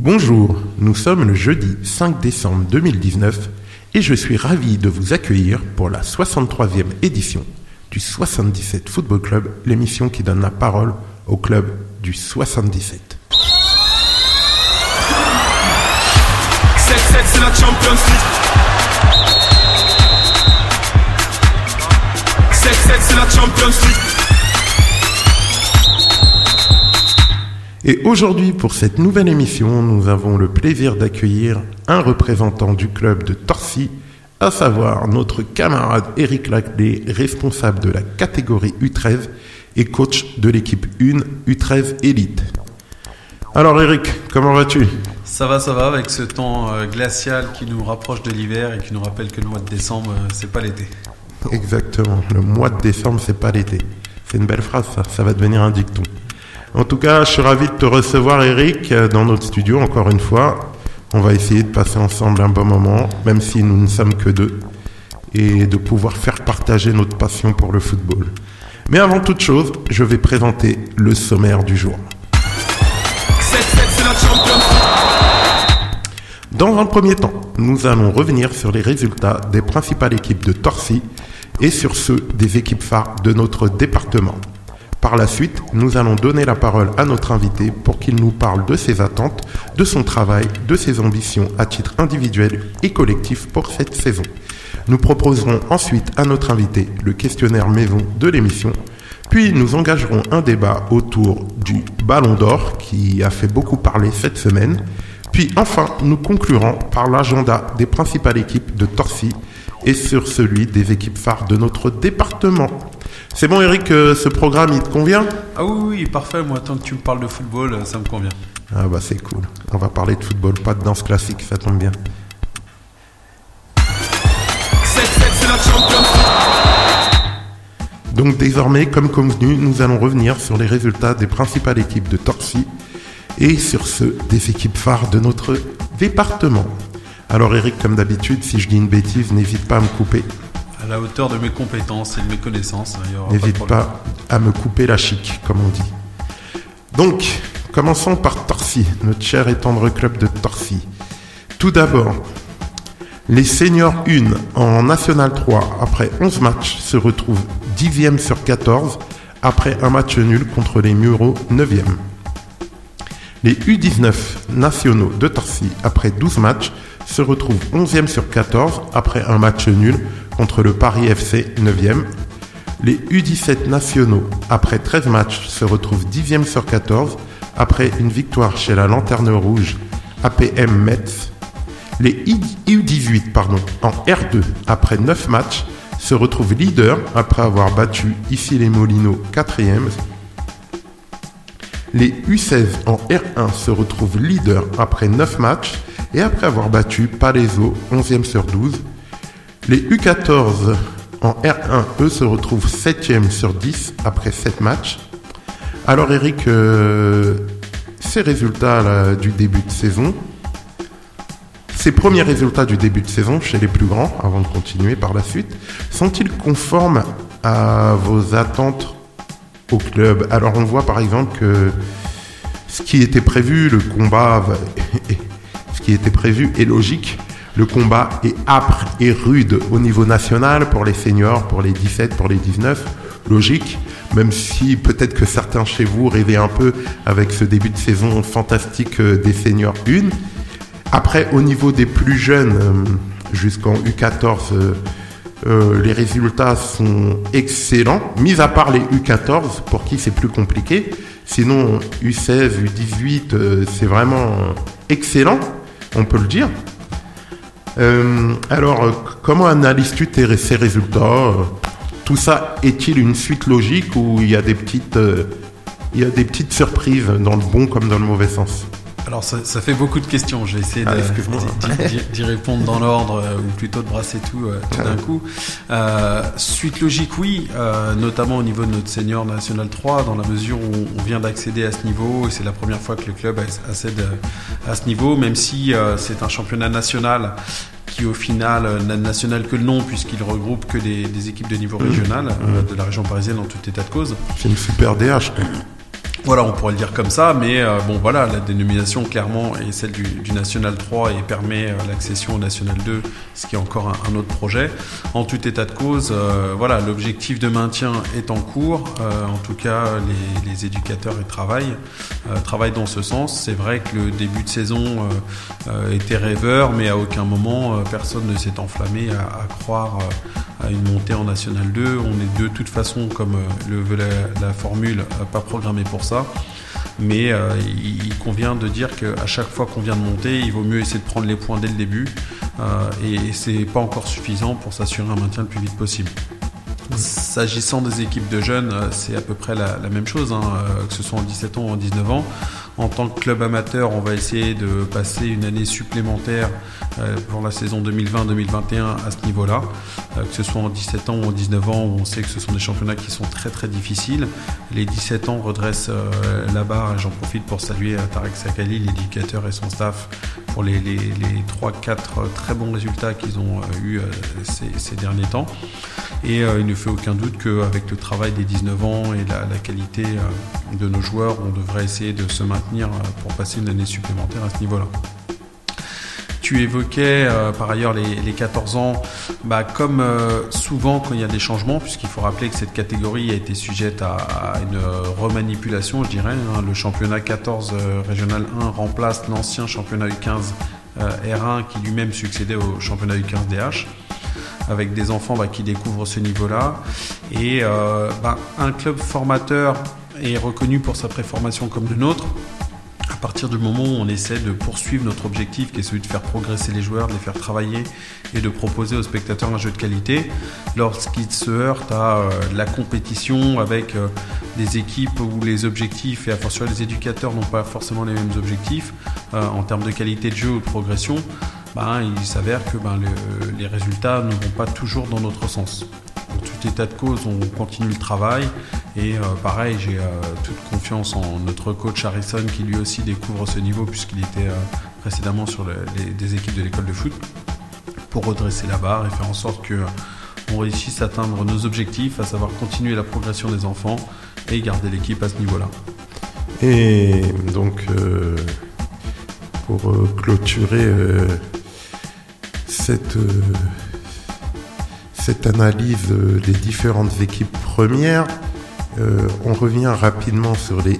Bonjour, nous sommes le jeudi 5 décembre 2019 et je suis ravi de vous accueillir pour la 63e édition du 77 Football Club, l'émission qui donne la parole au club du 77. 7-7 c'est la Champions League 7-7 c'est la Champions League Et aujourd'hui, pour cette nouvelle émission, nous avons le plaisir d'accueillir un représentant du club de Torcy, à savoir notre camarade Eric Laclé, responsable de la catégorie U13 et coach de l'équipe 1 U13 Elite. Alors Eric, comment vas-tu? Ça va, ça va, avec ce temps euh, glacial qui nous rapproche de l'hiver et qui nous rappelle que le mois de décembre, euh, c'est pas l'été. Exactement, le mois de décembre, c'est pas l'été. C'est une belle phrase, ça, ça va devenir un dicton. En tout cas, je suis ravi de te recevoir, Eric, dans notre studio, encore une fois. On va essayer de passer ensemble un bon moment, même si nous ne sommes que deux, et de pouvoir faire partager notre passion pour le football. Mais avant toute chose, je vais présenter le sommaire du jour. 7-7 c'est la Champions League Dans un premier temps, nous allons revenir sur les résultats des principales équipes de Torcy et sur ceux des équipes phares de notre département. Par la suite, nous allons donner la parole à notre invité pour qu'il nous parle de ses attentes, de son travail, de ses ambitions à titre individuel et collectif pour cette saison. Nous proposerons ensuite à notre invité le questionnaire maison de l'émission, puis nous engagerons un débat autour du Ballon d'Or qui a fait beaucoup parler cette semaine, puis enfin nous conclurons par l'agenda des principales équipes de Torcy et sur celui des équipes phares de notre département. C'est bon Eric, euh, ce programme il te convient? Ah oui, oui, parfait, moi tant que tu me parles de football, euh, ça me convient. Ah bah c'est cool. On va parler de football, pas de danse classique, ça tombe bien. 7-7 c'est la Champions League Donc désormais, comme convenu, nous allons revenir sur les résultats des principales équipes de Torcy et sur ceux des équipes phares de notre département. Alors Eric, comme d'habitude, si je dis une bêtise, n'hésite pas à me couper. À la hauteur de mes compétences et de mes connaissances, aura N'hésite problème. pas à me couper la chic, comme on dit. Donc, commençons par Torcy, notre cher et tendre club de Torcy. Tout d'abord, les seniors 1 en National 3, après 11 matchs, se retrouvent 10e sur 14, après un match nul contre les Mureaux 9e. Les U19 nationaux de Torcy, après 12 matchs, se retrouvent 11e sur 14 après un match nul contre le Paris FC 9e. Les U17 nationaux, après 13 matchs, se retrouvent 10e sur 14 après une victoire chez la Lanterne Rouge APM Metz. Les U18 pardon, en R2, après 9 matchs, se retrouvent leaders après avoir battu ici les Molinos 4e. Les U16 en R1 se retrouvent leaders après 9 matchs et après avoir battu Palaiso 11e sur 12. Les U14 en R1, eux, se retrouvent 7e sur 10 après 7 matchs. Alors Eric, euh, ces résultats du début de saison, ces premiers résultats du début de saison chez les plus grands, avant de continuer par la suite, sont-ils conformes à vos attentes au club? Alors on voit par exemple que ce qui était prévu, le combat, était prévu est logique. Le combat est âpre et rude au niveau national pour les seniors, pour les 17, pour les 19. Logique, même si peut-être que certains chez vous rêvaient un peu avec ce début de saison fantastique euh, des seniors 1. Après, au niveau des plus jeunes, euh, jusqu'en U14, euh, les résultats sont excellents, mis à part les U14, pour qui c'est plus compliqué. Sinon, U16, U18, euh, c'est vraiment excellent, on peut le dire. Euh, alors, euh, comment analyses-tu ces résultats? Tout ça est-il une suite logique ou y a des petites, euh, il y a des petites surprises dans le bon comme dans le mauvais sens? Alors ça, ça fait beaucoup de questions, je vais essayer Ah, d'y- répondre dans l'ordre, euh, ou plutôt de brasser tout, euh, tout d'un coup. Euh, suite logique, oui, euh, notamment au niveau de notre senior national 3, dans la mesure où on vient d'accéder à ce niveau, et c'est la première fois que le club accède à ce niveau, même si euh, c'est un championnat national qui au final n'a national que le nom puisqu'il regroupe que des, des équipes de niveau régional euh, de la région parisienne en tout état de cause. C'est une super DH. Voilà, on pourrait le dire comme ça, mais euh, bon voilà, la dénomination clairement est celle du, National 3 et permet euh, l'accession au National 2, ce qui est encore un, autre projet. En tout état de cause, euh, voilà, l'objectif de maintien est en cours. En tout cas, les, éducateurs y travaillent, travaillent dans ce sens. C'est vrai que le début de saison était rêveur, mais à aucun moment personne ne s'est enflammé à, croire à une montée en National 2. On est de toute façon, comme le veut la, formule, pas programmé pour ça. Mais euh, il, convient de dire qu'à chaque fois qu'on vient de monter, il vaut mieux essayer de prendre les points dès le début. Euh, et c'est pas encore suffisant pour s'assurer un maintien le plus vite possible. S'agissant des équipes de jeunes, euh, c'est à peu près la, même chose, hein, que ce soit en 17 ans ou en 19 ans. En tant que club amateur, on va essayer de passer une année supplémentaire euh, pour la saison 2020-2021 à ce niveau-là, euh, que ce soit en 17 ans ou en 19 ans, on sait que ce sont des championnats qui sont très très difficiles. Les 17 ans redressent euh, la barre, et j'en profite pour saluer Tarek Sakali, l'éducateur et son staff, pour les, les, les 3-4 très bons résultats qu'ils ont eu ces, derniers temps. Et il ne fait aucun doute qu'avec le travail des 19 ans et la, qualité de nos joueurs, on devrait essayer de se maintenir euh, pour passer une année supplémentaire à ce niveau-là. Tu évoquais euh, par ailleurs les, les 14 ans, bah, comme euh, souvent quand il y a des changements, puisqu'il faut rappeler que cette catégorie a été sujette à, une remanipulation, je dirais. hein. Le championnat 14 euh, régional 1 remplace l'ancien championnat U15 euh, R1 qui lui-même succédait au championnat U15 DH avec des enfants bah, qui découvrent ce niveau-là. Et bah, un club formateur est reconnu pour sa préformation comme le nôtre. À partir du moment où on essaie de poursuivre notre objectif, qui est celui de faire progresser les joueurs, de les faire travailler et de proposer aux spectateurs un jeu de qualité, lorsqu'ils se heurtent à euh, la compétition avec euh, des équipes où les objectifs et à fortiori les éducateurs n'ont pas forcément les mêmes objectifs euh, en termes de qualité de jeu ou de progression, ben, il s'avère que ben, le- les résultats ne vont pas toujours dans notre sens. En tout état de cause, on continue le travail et euh, pareil, j'ai euh, toute confiance en notre coach Harrison qui lui aussi découvre ce niveau puisqu'il était euh, précédemment sur des équipes de l'école de foot pour redresser la barre et faire en sorte que on réussisse à atteindre nos objectifs, à savoir continuer la progression des enfants et garder l'équipe à ce niveau-là. Et donc, pour clôturer cette, cette analyse des différentes équipes premières, euh, on revient rapidement sur les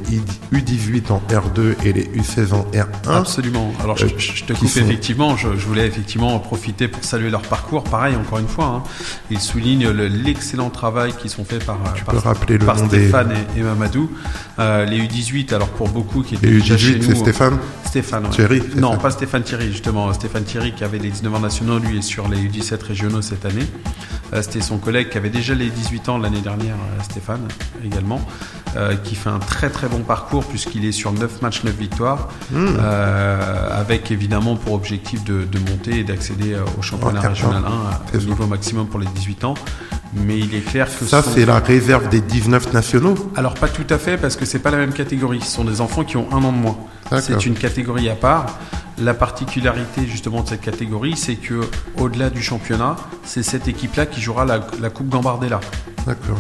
U18 en R2 et les U16 en R1. Absolument. Alors je, Euh, je- te coupe effectivement, je, je voulais effectivement en profiter pour saluer leur parcours. Pareil, encore une fois, hein, ils soulignent le- l'excellent travail qui sont faits par, Tu par, peux rappeler le par nom des... Stéphane et, et Mamadou. Euh, les U18, alors pour beaucoup qui étaient Les déjà chez U18, nous. c'est Stéphane Stéphane, ouais. Thierry, Non, pas Stéphane Thierry, justement. Stéphane Thierry qui avait les 19 ans nationaux, lui est sur les U17 régionaux cette année. Euh, C'était son collègue qui avait déjà les 18 ans l'année dernière, Stéphane également, euh, qui fait un très très bon parcours puisqu'il est sur 9 matchs, 9 victoires, Hmm. euh, avec évidemment pour objectif de, de monter et d'accéder euh, au championnat Ouais, régional 1 à- c'est au niveau maximum pour les 18 ans. Mais il est clair que Ça, son- c'est la réserve des 19 nationaux alors pas tout à fait parce que c'est pas la même catégorie. Ce sont des enfants qui ont un an de moins. C'est une catégorie à part. La particularité justement de cette catégorie, c'est que au-delà du championnat, c'est cette équipe-là qui jouera la, la Coupe Gambardella,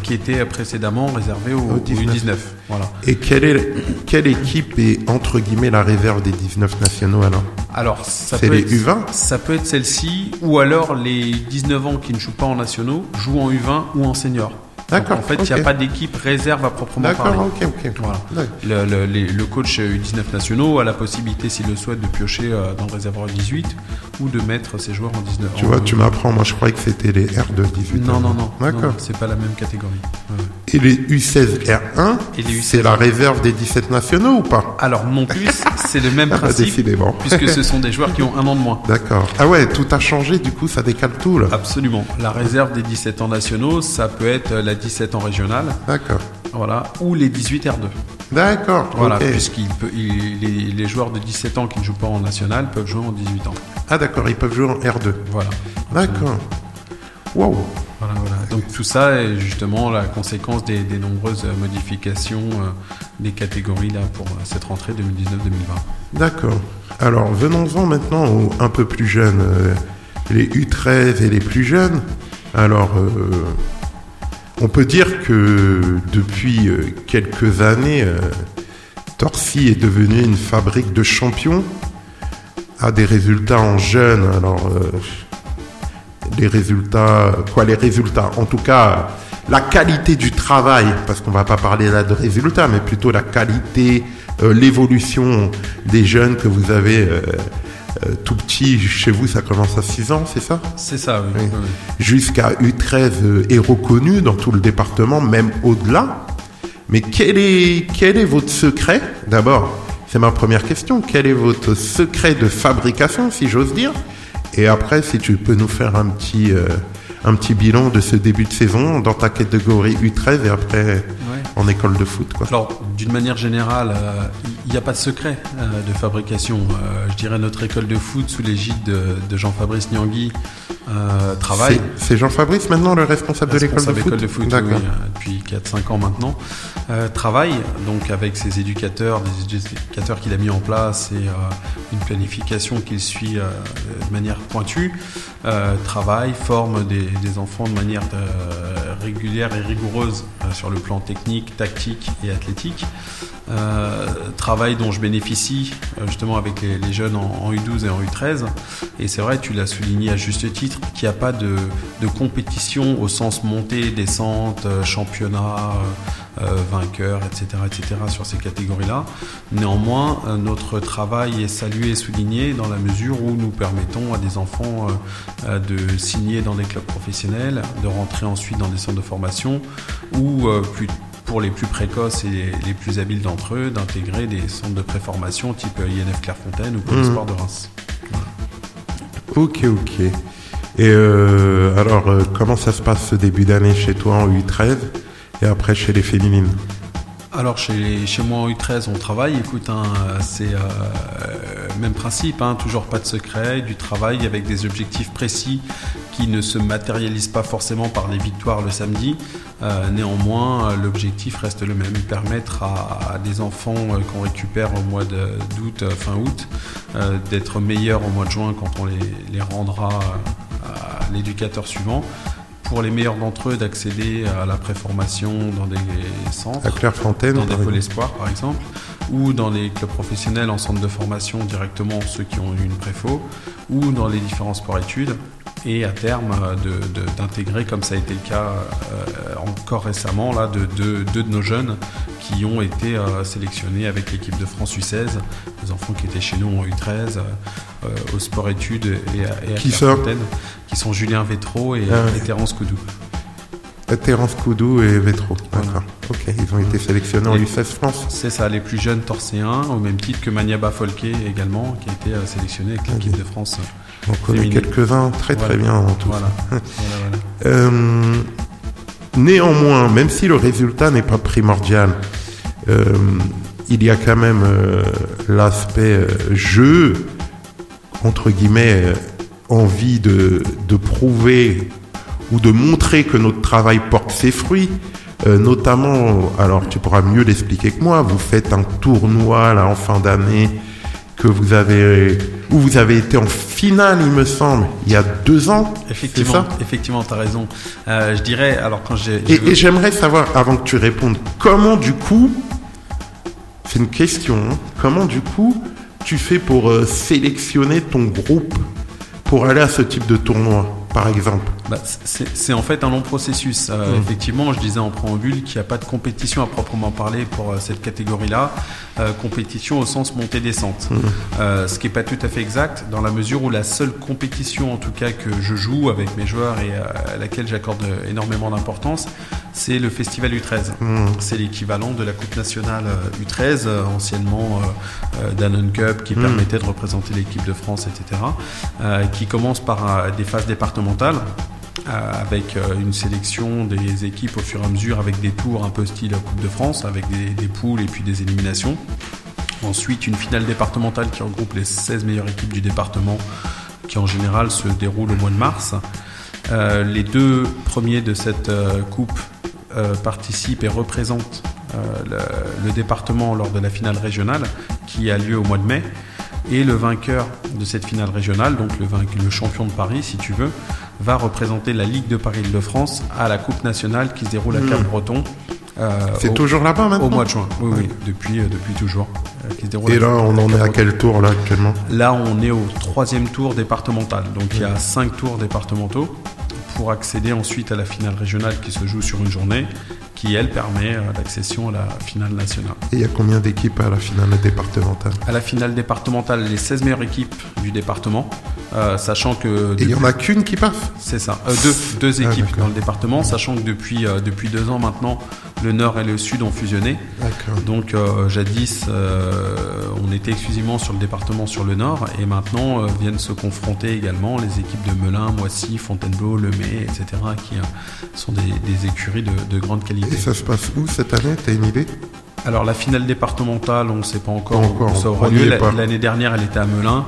qui était précédemment réservée aux, Au aux 19. U19. Voilà. Et quelle, est, quelle équipe est, entre guillemets, la réserve des 19 nationaux alors Alors ça peut les être, U20 ça peut être celle-ci, ou alors les 19 ans qui ne jouent pas en nationaux jouent en U20 ou en senior. D'accord, En fait, il n'y a pas d'équipe réserve à proprement parler. D'accord, ok, ok. Voilà. Le, le- les- le coach U19 nationaux a la possibilité, s'il le souhaite, de piocher euh, dans le réservoir 18 ou de mettre ses joueurs en 19. Tu en- vois, tu m'apprends, moi je croyais que c'était les R2 18. Non, non, non. D'accord. C'est pas la même catégorie. Ouais. Et les U16 R1, Et les U16 c'est la réserve des 17 nationaux ou pas? Alors non plus, c'est le même Ah bah, principe, décidément. puisque ce sont des joueurs qui ont un an de moins. D'accord. Ah ouais, tout a changé, du coup ça décale tout là. Absolument. La réserve des 17 ans nationaux, ça peut être la 17 ans régionale, D'accord. voilà, ou les 18 R2. D'accord. Voilà, ok. puisqu'il peut, il- les, les joueurs de 17 ans qui ne jouent pas en national peuvent jouer en 18 ans. Ah d'accord, ils peuvent jouer en R2. Voilà. D'accord. Wow. Voilà, voilà. Donc tout ça est justement la conséquence des, nombreuses modifications euh, des catégories là pour euh, cette rentrée 2019-2020. D'accord. Alors venons-en maintenant aux un peu plus jeunes, euh, les U13 et les plus jeunes. Alors on peut dire que depuis quelques années, euh, Torcy est devenu une fabrique de champions, a des résultats en jeunes. Alors, les résultats, quoi, les résultats En tout cas, la qualité du travail, parce qu'on va pas parler là de résultats, mais plutôt la qualité, euh, l'évolution des jeunes que vous avez. Euh, euh, tout petit, chez vous, ça commence à 6 ans, c'est ça? C'est ça, oui. Oui. Jusqu'à U13 euh, est reconnu dans tout le département, même au-delà. Mais quel est, quel est votre secret? D'abord, c'est ma première question. Quel est votre secret de fabrication, si j'ose dire? Et après, si tu peux nous faire un petit, euh, un petit bilan de ce début de saison dans ta catégorie U13 et après Ouais. en école de foot. Quoi. Alors, d'une manière générale, euh, il n'y a pas de secret euh, de fabrication. Euh, je dirais notre école de foot sous l'égide de, de Jean-Fabrice Niangui travaille. C'est- Jean-Fabrice maintenant le responsable, de l'école de foot école de foot, oui, D'accord. depuis 4-5 ans maintenant, travaille donc avec ses éducateurs, des éducateurs qu'il a mis en place et une planification qu'il suit de manière pointue, travaille, forme des, des enfants de manière régulière et rigoureuse sur le plan technique, tactique et athlétique. Euh, travail dont je bénéficie euh, justement avec les, jeunes en, en U12 et en U13. Et c'est vrai, tu l'as souligné à juste titre, qu'il n'y a pas de, compétition au sens montée, descente, euh, championnat, vainqueur, etc., etc. sur ces catégories-là. Néanmoins, notre travail est salué et souligné dans la mesure où nous permettons à des enfants de signer dans des clubs professionnels, de rentrer ensuite dans des centres de formation ou plus pour les plus précoces et les, les plus habiles d'entre eux, d'intégrer des centres de préformation type INF Clairefontaine ou Pôle. Sport de Reims. Ok, ok. Et euh, alors, euh, comment ça se passe ce début d'année chez toi en U13 et après chez les féminines? Alors chez, chez moi en U13 on travaille, écoute, hein, c'est euh, même principe, hein, toujours pas de secret, du travail avec des objectifs précis qui ne se matérialisent pas forcément par les victoires le samedi. Euh, néanmoins, euh, l'objectif reste le même, permettre à, à des enfants euh, qu'on récupère au mois d'août, euh, fin août, d'être meilleurs au mois de juin quand on les, les rendra à l'éducateur suivant. Pour les meilleurs d'entre eux, d'accéder à la préformation dans des centres À Clairefontaine dans des pôles espoirs par exemple, ou dans les clubs professionnels en centre de formation directement ceux qui ont eu une préfo, ou dans les différents sports-études, et à terme euh, d'intégrer, comme ça a été le cas euh, encore récemment, là, de deux de, de nos jeunes qui ont été euh, sélectionnés avec l'équipe de France U16, des enfants qui étaient chez nous en U13, euh, euh, au sport-études et à, et à Qui sont Julien Vétro et, Ah ouais. et Terence Coudou. Euh, Terence Coudou et. Voilà. D'accord. Ok, ils ont été sélectionnés en Et- U16 France. C'est ça, les plus jeunes torséens, au même titre que Maniaba Folke également, qui a été euh, sélectionné avec l'équipe de France. On connaît quelques-uns très très bien en tout. Voilà. Euh, néanmoins, même si le résultat n'est pas primordial, euh, il y a quand même euh, l'aspect euh, jeu, entre guillemets, euh, envie de, de prouver ou de montrer que notre travail porte ses fruits. Euh, notamment, alors tu pourras mieux l'expliquer que moi, vous faites un tournoi là en fin d'année que vous avez où vous avez été en finale, il me semble, il y a deux ans. Effectivement, ça? effectivement, t'as raison. Euh, je dirais, alors quand j'ai... Et, et j'aimerais savoir, avant que tu répondes, comment du coup, c'est une question, hein, comment du coup tu fais pour euh, sélectionner ton groupe pour aller à ce type de tournoi, par exemple? Bah, c'est en fait un long processus. Euh, Mm. Effectivement, je disais en préambule qu'il n'y a pas de compétition à proprement parler pour euh, cette catégorie-là. Euh, compétition au sens montée-descente. Euh, ce qui n'est pas tout à fait exact, dans la mesure où la seule compétition, en tout cas, que je joue avec mes joueurs et à laquelle j'accorde énormément d'importance, c'est le Festival U13. C'est l'équivalent de la Coupe nationale euh, U13, euh, anciennement Danone Cup, qui permettait de représenter l'équipe de France, etc. qui commence par des phases départementales avec euh, une sélection des équipes au fur et à mesure avec des tours un peu style Coupe de France, avec des, poules et puis des éliminations. Ensuite, une finale départementale qui regroupe les 16 meilleures équipes du département, qui en général se déroule au mois de mars. Euh, les deux premiers de cette euh, coupe euh, participent et représentent euh, le département lors de la finale régionale qui a lieu au mois de mai. Et le vainqueur de cette finale régionale, donc le, le champion de Paris, si tu veux, va représenter la Ligue de Paris-Île-de-France à la Coupe nationale qui se déroule à Cap-Breton Euh, C'est toujours là-bas maintenant Au mois de juin, oui, oui, depuis, euh, depuis toujours. euh, Et là, on en est à quel tour là actuellement? Là, on est au troisième tour départemental. Donc, il y a cinq tours départementaux pour accéder ensuite à la finale régionale qui se joue sur une journée, qui, elle, permet euh, l'accession à la finale nationale. Et il y a combien d'équipes à la finale départementale? À la finale départementale, les 16 meilleures équipes du département, euh, sachant que... Et il y en a qu'une qui passe C'est ça, Euh, deux, deux Ah, équipes dans le département, sachant que depuis, euh, depuis deux ans maintenant, le nord et le sud ont fusionné. Donc jadis, on était exclusivement sur le département sur le nord et maintenant viennent se confronter également les équipes de Melun, Moissy, Fontainebleau, Lemay, etc. qui sont des, des écuries de, de grande qualité. Et ça se passe où cette année? T'as une idée? Alors la finale départementale, on ne sait pas encore, où ça aura lieu. L'année dernière, elle était à Melun.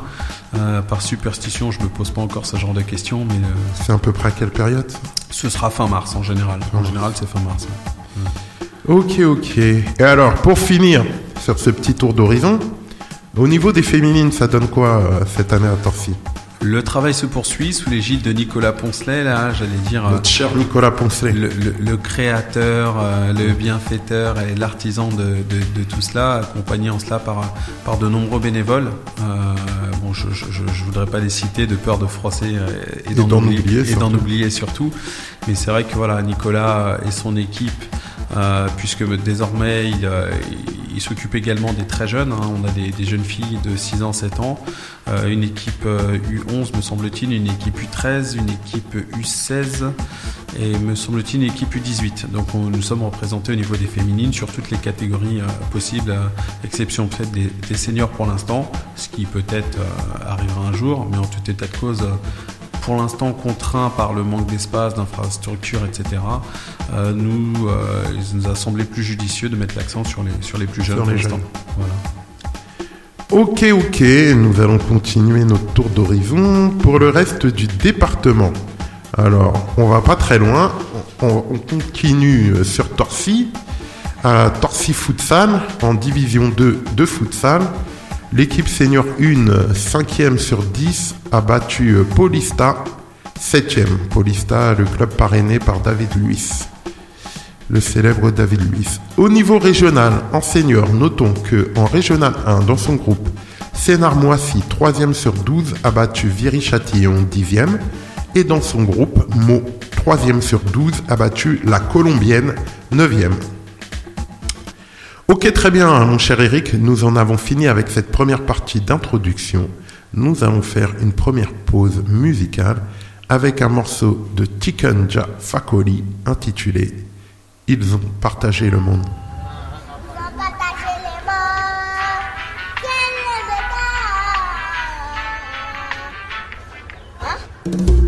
Euh, par superstition, je me pose pas encore ce genre de questions, mais euh, C'est à peu près à quelle période? ce sera fin mars en général. En mars. général, c'est fin mars. ouais. Ok, ok. Et alors, pour finir sur ce petit tour d'horizon, au niveau des féminines, ça donne quoi euh, cette année à Torcy? Le travail se poursuit sous l'égide de Nicolas Poncelet, là, j'allais dire. euh, Notre cher Nicolas Poncelet. le, le- le créateur, euh, le bienfaiteur et l'artisan de, de- de tout cela, accompagné en cela par, par de nombreux bénévoles. Euh, bon, je, je, je- voudrais pas les citer de peur de froisser euh, et d'en oublier, oublier, et d'en surtout. oublier surtout. Mais c'est vrai que voilà, Nicolas et son équipe, puisque désormais il, euh, il- s'occupe également des très jeunes. hein. On a des, des jeunes filles de 6 ans, 7 ans, euh, une équipe euh, U11 me semble-t-il, une équipe U13, une équipe U16 et me semble-t-il une équipe U18. Donc on- nous sommes représentés au niveau des féminines sur toutes les catégories euh, possibles, exception peut-être des, des seniors pour l'instant, ce qui peut-être euh, arrivera un jour, mais en tout état de cause. Euh, pour l'instant contraint par le manque d'espace, d'infrastructures, etc., euh, nous, euh, il nous a semblé plus judicieux de mettre l'accent sur les, sur les plus jeunes Sur les jeunes. Voilà. Ok, ok, nous allons continuer notre tour d'horizon pour le reste du département. Alors, on va pas très loin, on, on continue sur Torcy, à Torcy Futsal, en division 2 de futsal. L'équipe senior 1, 5e sur 10, a battu euh, Paulista, 7e. Paulista, le club parrainé par David Luiz le célèbre David Luiz. Au niveau régional, en senior, notons que en régional 1, dans son groupe, Sénard Moissy, 3e sur 12, a battu Viry-Châtillon, 10e. Et dans son groupe, Meaux, 3e sur 12, a battu la Colombienne, 9e. Ok, très bien, mon cher Eric, nous en avons fini avec cette première partie d'introduction. Nous allons faire une première pause musicale avec un morceau de Chicken Ja Fakoli intitulé Ils ont partagé le monde. Ils ont partagé les morts.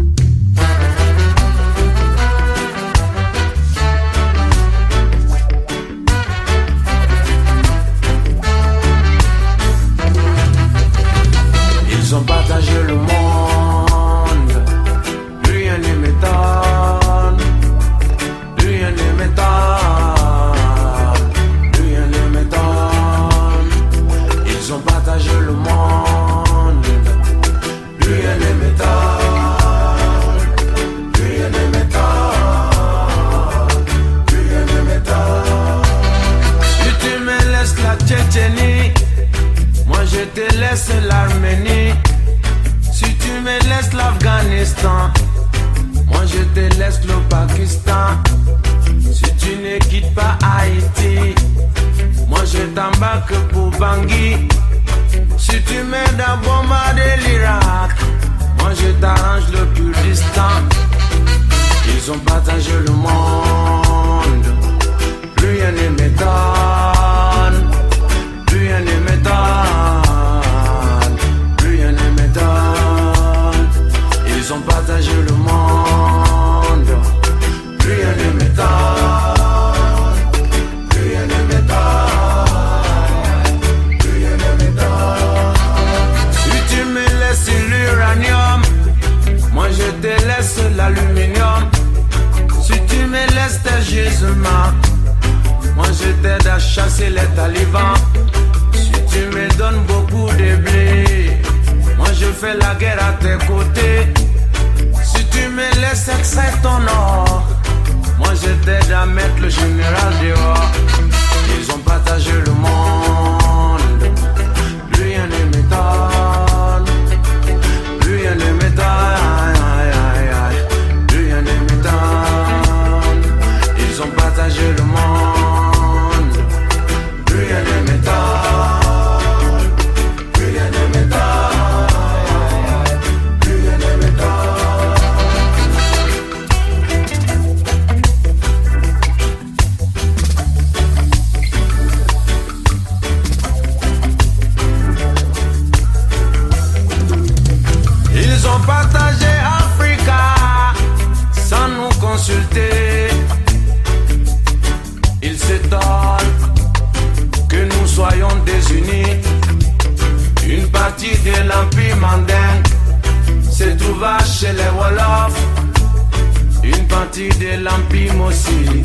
Partie de l'Empire Mossi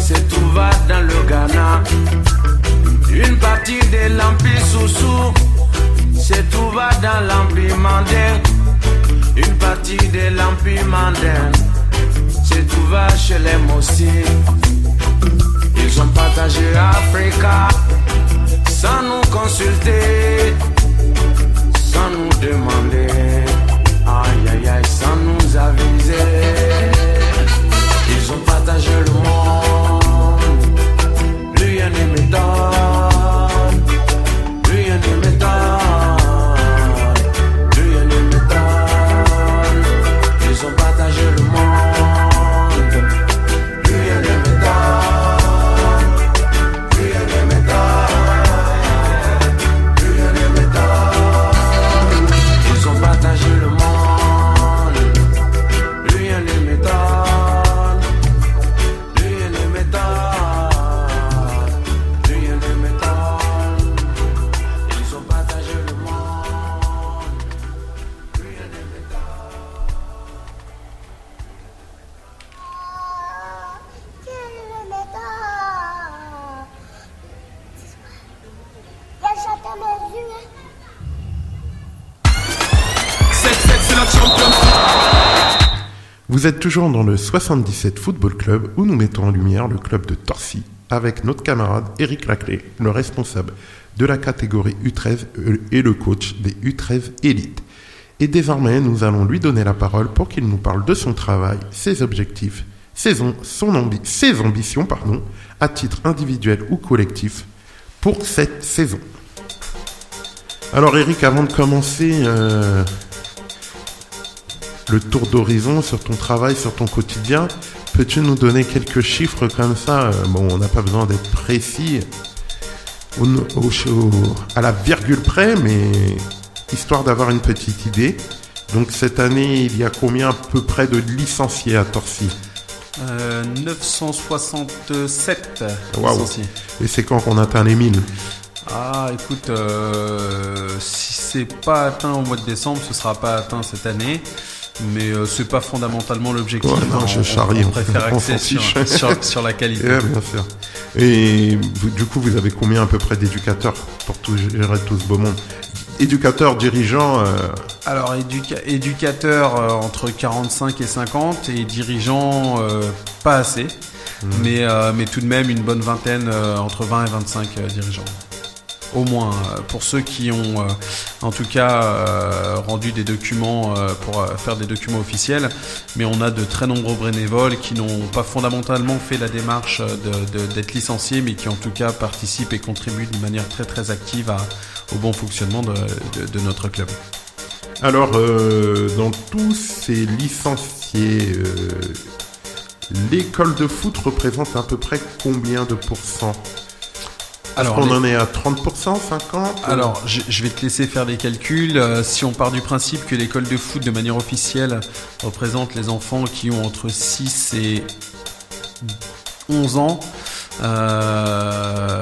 se trouva dans le Ghana. Une partie de l'Empire Soussou se trouva dans l'Empire Mandin. Une partie de l'Empire Mandin se trouva chez les Mossi. Ils ont partagé Africa sans nous consulter, sans nous demander, aïe aïe aïe, sans nous aviser. Ils ont partagé le monde, Vous êtes toujours dans le 77 Football Club où nous mettons en lumière le club de Torcy avec notre camarade Eric Laclé, le responsable de la catégorie U13 et le coach des U13 Elite. Et désormais, nous allons lui donner la parole pour qu'il nous parle de son travail, ses objectifs, ses, on- son ambi- ses ambitions pardon, à titre individuel ou collectif pour cette saison. Alors Eric, avant de commencer, euh, le tour d'horizon sur ton travail, sur ton quotidien. Peux-tu nous donner quelques chiffres comme ça Euh, Bon, on n'a pas besoin d'être précis au- au- au- à la virgule près, mais histoire d'avoir une petite idée. Donc cette année, il y a combien à peu près de licenciés à Torcy? Euh, 967 Waouh. licenciés. Et c'est quand qu'on atteint les 1000 Ah, écoute, euh, si c'est pas atteint au mois de décembre, ce sera pas atteint cette année. Mais euh, c'est pas fondamentalement l'objectif. Ouais, non, hein. je on, charrie, on on- préfère axer sur, sur, sur la qualité. Bien sûr. Et vous- du coup, vous avez combien à peu près d'éducateurs pour tout gérer tout ce beau monde? Éducateurs, dirigeants, euh, Alors, éduca- éducateur euh, entre 45 et 50 et dirigeant euh, pas assez. Mais, euh, mais tout de même une bonne vingtaine, entre 20 et 25 euh, dirigeants. Au moins, euh, pour ceux qui ont euh, en tout cas euh, rendu des documents pour faire des documents officiels, mais on a de très nombreux bénévoles qui n'ont pas fondamentalement fait la démarche d'être licenciés, mais qui en tout cas participent et contribuent d'une manière très très active au bon fonctionnement de- notre club. Alors, dans tous ces licenciés, l'école de foot représente à peu près combien de pourcents? Alors, On les- en est à 30%, 50% Alors, je, je vais te laisser faire les calculs. Euh, si on part du principe que l'école de foot, de manière officielle, représente les enfants qui ont entre 6 et 11 ans, euh,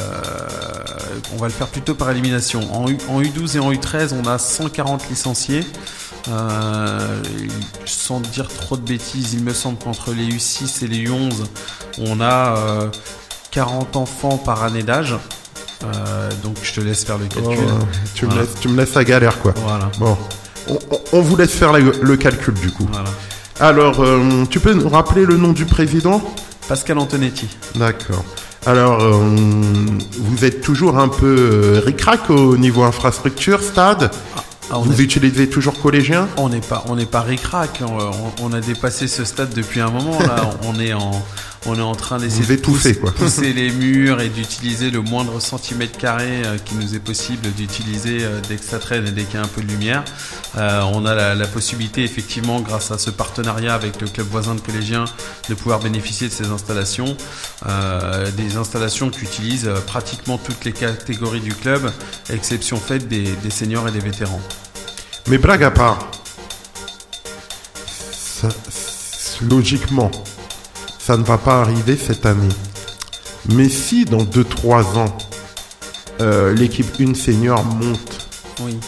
on va le faire plutôt par élimination. En, U, en U12 et en U13, on a 140 licenciés. Euh, sans dire trop de bêtises, il me semble qu'entre les U6 et les U11, on a euh, 40 enfants par année d'âge. Euh, donc je te laisse faire le Oh, calcul. tu, me laisses, tu me laisses à galère, quoi. Voilà. Bon, on, vous laisse faire le, le calcul, du coup. Voilà. Alors, euh, tu peux nous rappeler le nom du président? Pascal Antonetti. D'accord. Alors, euh, vous êtes toujours un peu euh, ric-rac au niveau infrastructure, stade? Ah, Vous est- utilisez toujours collégien? On n'est pas, on n'est pas ric-rac. On, on- on a dépassé ce stade depuis un moment. Là, on est en, on est en train d'essayer de pousser, quoi. pousser les murs et d'utiliser le moindre centimètre carré euh, qui nous est possible d'utiliser euh, dès que ça traîne et dès qu'il y a un peu de lumière. Euh, on a la, la possibilité, effectivement, grâce à ce partenariat avec le club voisin de collégiens, de pouvoir bénéficier de ces installations, Euh, des installations qui utilisent euh, pratiquement toutes les catégories du club, exception faite des, des seniors et des vétérans. Mais blague à part, ça- logiquement, ça ne va pas arriver cette année. Mais si dans 2-3 ans, euh, l'équipe une senior monte, Oui.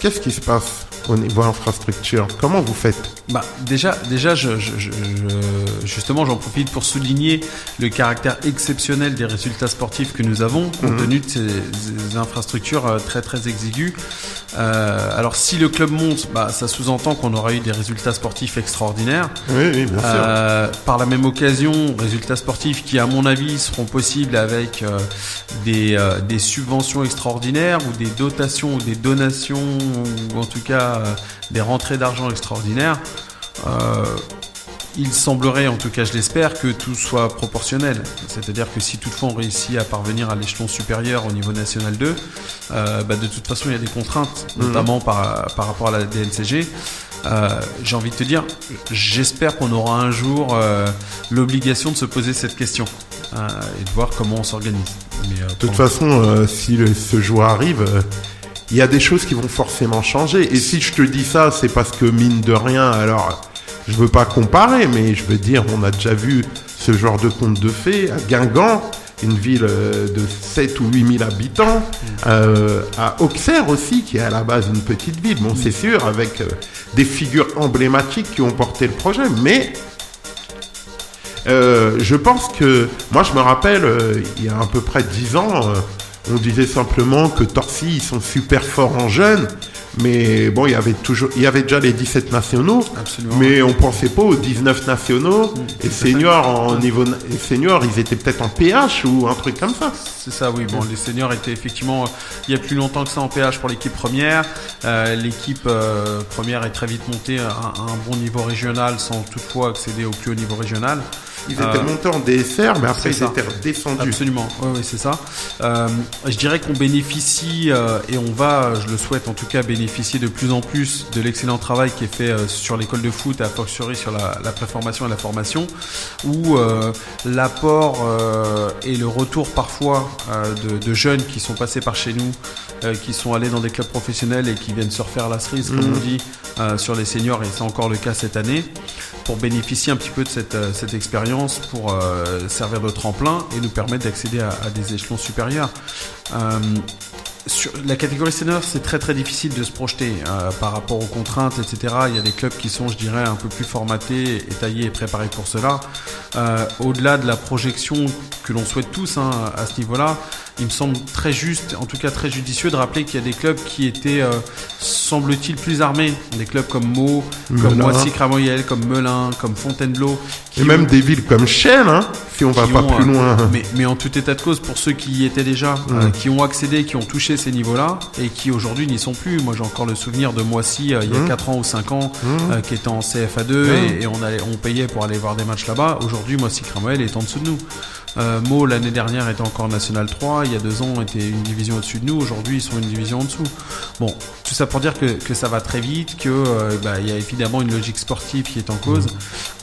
qu'est-ce qui se passe au niveau infrastructure? Comment vous faites? Bah déjà, déjà, je, je- je- justement, j'en profite pour souligner le caractère exceptionnel des résultats sportifs que nous avons, compte tenu de ces, ces infrastructures euh, très très exiguës. Euh, alors, si le club monte, bah, ça sous-entend qu'on aura eu des résultats sportifs extraordinaires. Oui, oui, bien sûr. Euh, par la même occasion, résultats sportifs qui, à mon avis, seront possibles avec euh, des, des subventions extraordinaires ou des dotations ou des donations ou en tout cas des rentrées d'argent extraordinaires. Euh, il semblerait, en tout cas je l'espère, que tout soit proportionnel. C'est-à-dire que si toutefois on réussit à parvenir à l'échelon supérieur au niveau national 2, euh, bah, de toute façon il y a des contraintes, notamment par, par rapport à la DNCG. Euh, J'ai envie de te dire, j'espère qu'on aura un jour euh, l'obligation de se poser cette question et de voir comment on s'organise. De toute façon, si le- ce jour arrive, il y a des choses qui vont forcément changer. Et si je te dis ça, c'est parce que mine de rien, alors je veux pas comparer, mais je veux dire, on a déjà vu ce genre de conte de fées à Guingamp, une ville euh, de 7 ou 8 000 habitants, euh, à Auxerre aussi, qui est à la base une petite ville. Bon, c'est sûr, avec euh, des figures emblématiques qui ont porté le projet, mais je pense que, moi je me rappelle, il y a à peu près 10 ans, on disait simplement que Torcy, ils sont super forts en jeunes, mais bon, il y avait toujours, il y avait déjà les 17 nationaux, Absolument. mais on pensait pas aux 19 nationaux, et seniors en niveau, et seniors, ils étaient peut-être en PH ou un truc comme ça. C'est ça, oui. Bon, les seniors étaient effectivement il y a plus longtemps que ça en PH pour l'équipe première. Euh, l'équipe euh, première est très vite montée à, à un bon niveau régional sans toutefois accéder au plus haut niveau régional. Ils étaient Euh, montés en DSR, mais après ils ça. étaient redescendus. Absolument, oui, oui, c'est ça. Euh, je dirais qu'on bénéficie euh, et on va, je le souhaite en tout cas, bénéficier de plus en plus de l'excellent travail qui est fait sur l'école de foot, à fortiori sur la, la préformation et la formation, où l'apport et le retour parfois de, de jeunes qui sont passés par chez nous, qui sont allés dans des clubs professionnels et qui viennent se refaire la cerise, comme Mhm. on dit, sur les seniors, et c'est encore le cas cette année, pour bénéficier un petit peu de cette, cette expérience, pour euh, servir de tremplin et nous permettre d'accéder à, des échelons supérieurs. Euh, sur la catégorie senior, c'est très très difficile de se projeter euh, par rapport aux contraintes, etc. Il y a des clubs qui sont, je dirais, un peu plus formatés, et taillés et préparés pour cela. Au-delà de la projection que l'on souhaite tous hein, à ce niveau-là, il me semble très juste, en tout cas très judicieux, de rappeler qu'il y a des clubs qui étaient, euh, semble-t-il, plus armés. Des clubs comme Meaux, comme Melun. Moissy-Cramoyel, comme Melun, comme Fontainebleau. qui Et même des villes comme Chelles, hein, si on va pas ont, plus euh, loin. Mais, mais en tout état de cause, pour ceux qui y étaient déjà, euh, qui ont accédé, qui ont touché ces niveaux-là, et qui aujourd'hui n'y sont plus. Moi, j'ai encore le souvenir de Moissy, euh, il y a Mmh. 4 ans ou 5 ans, Mmh. qui était en CFA2, Mmh. et, et on, allait, on payait pour aller voir des matchs là-bas. Aujourd'hui, Moissy Cramoel est en dessous de nous. Euh, Meaux, l'année dernière, était encore National 3, il y a deux ans, était une division au-dessus de nous. Aujourd'hui, ils sont une division en dessous. Bon, tout ça pour dire que, que ça va très vite, que euh, bah, il y a évidemment une logique sportive qui est en cause,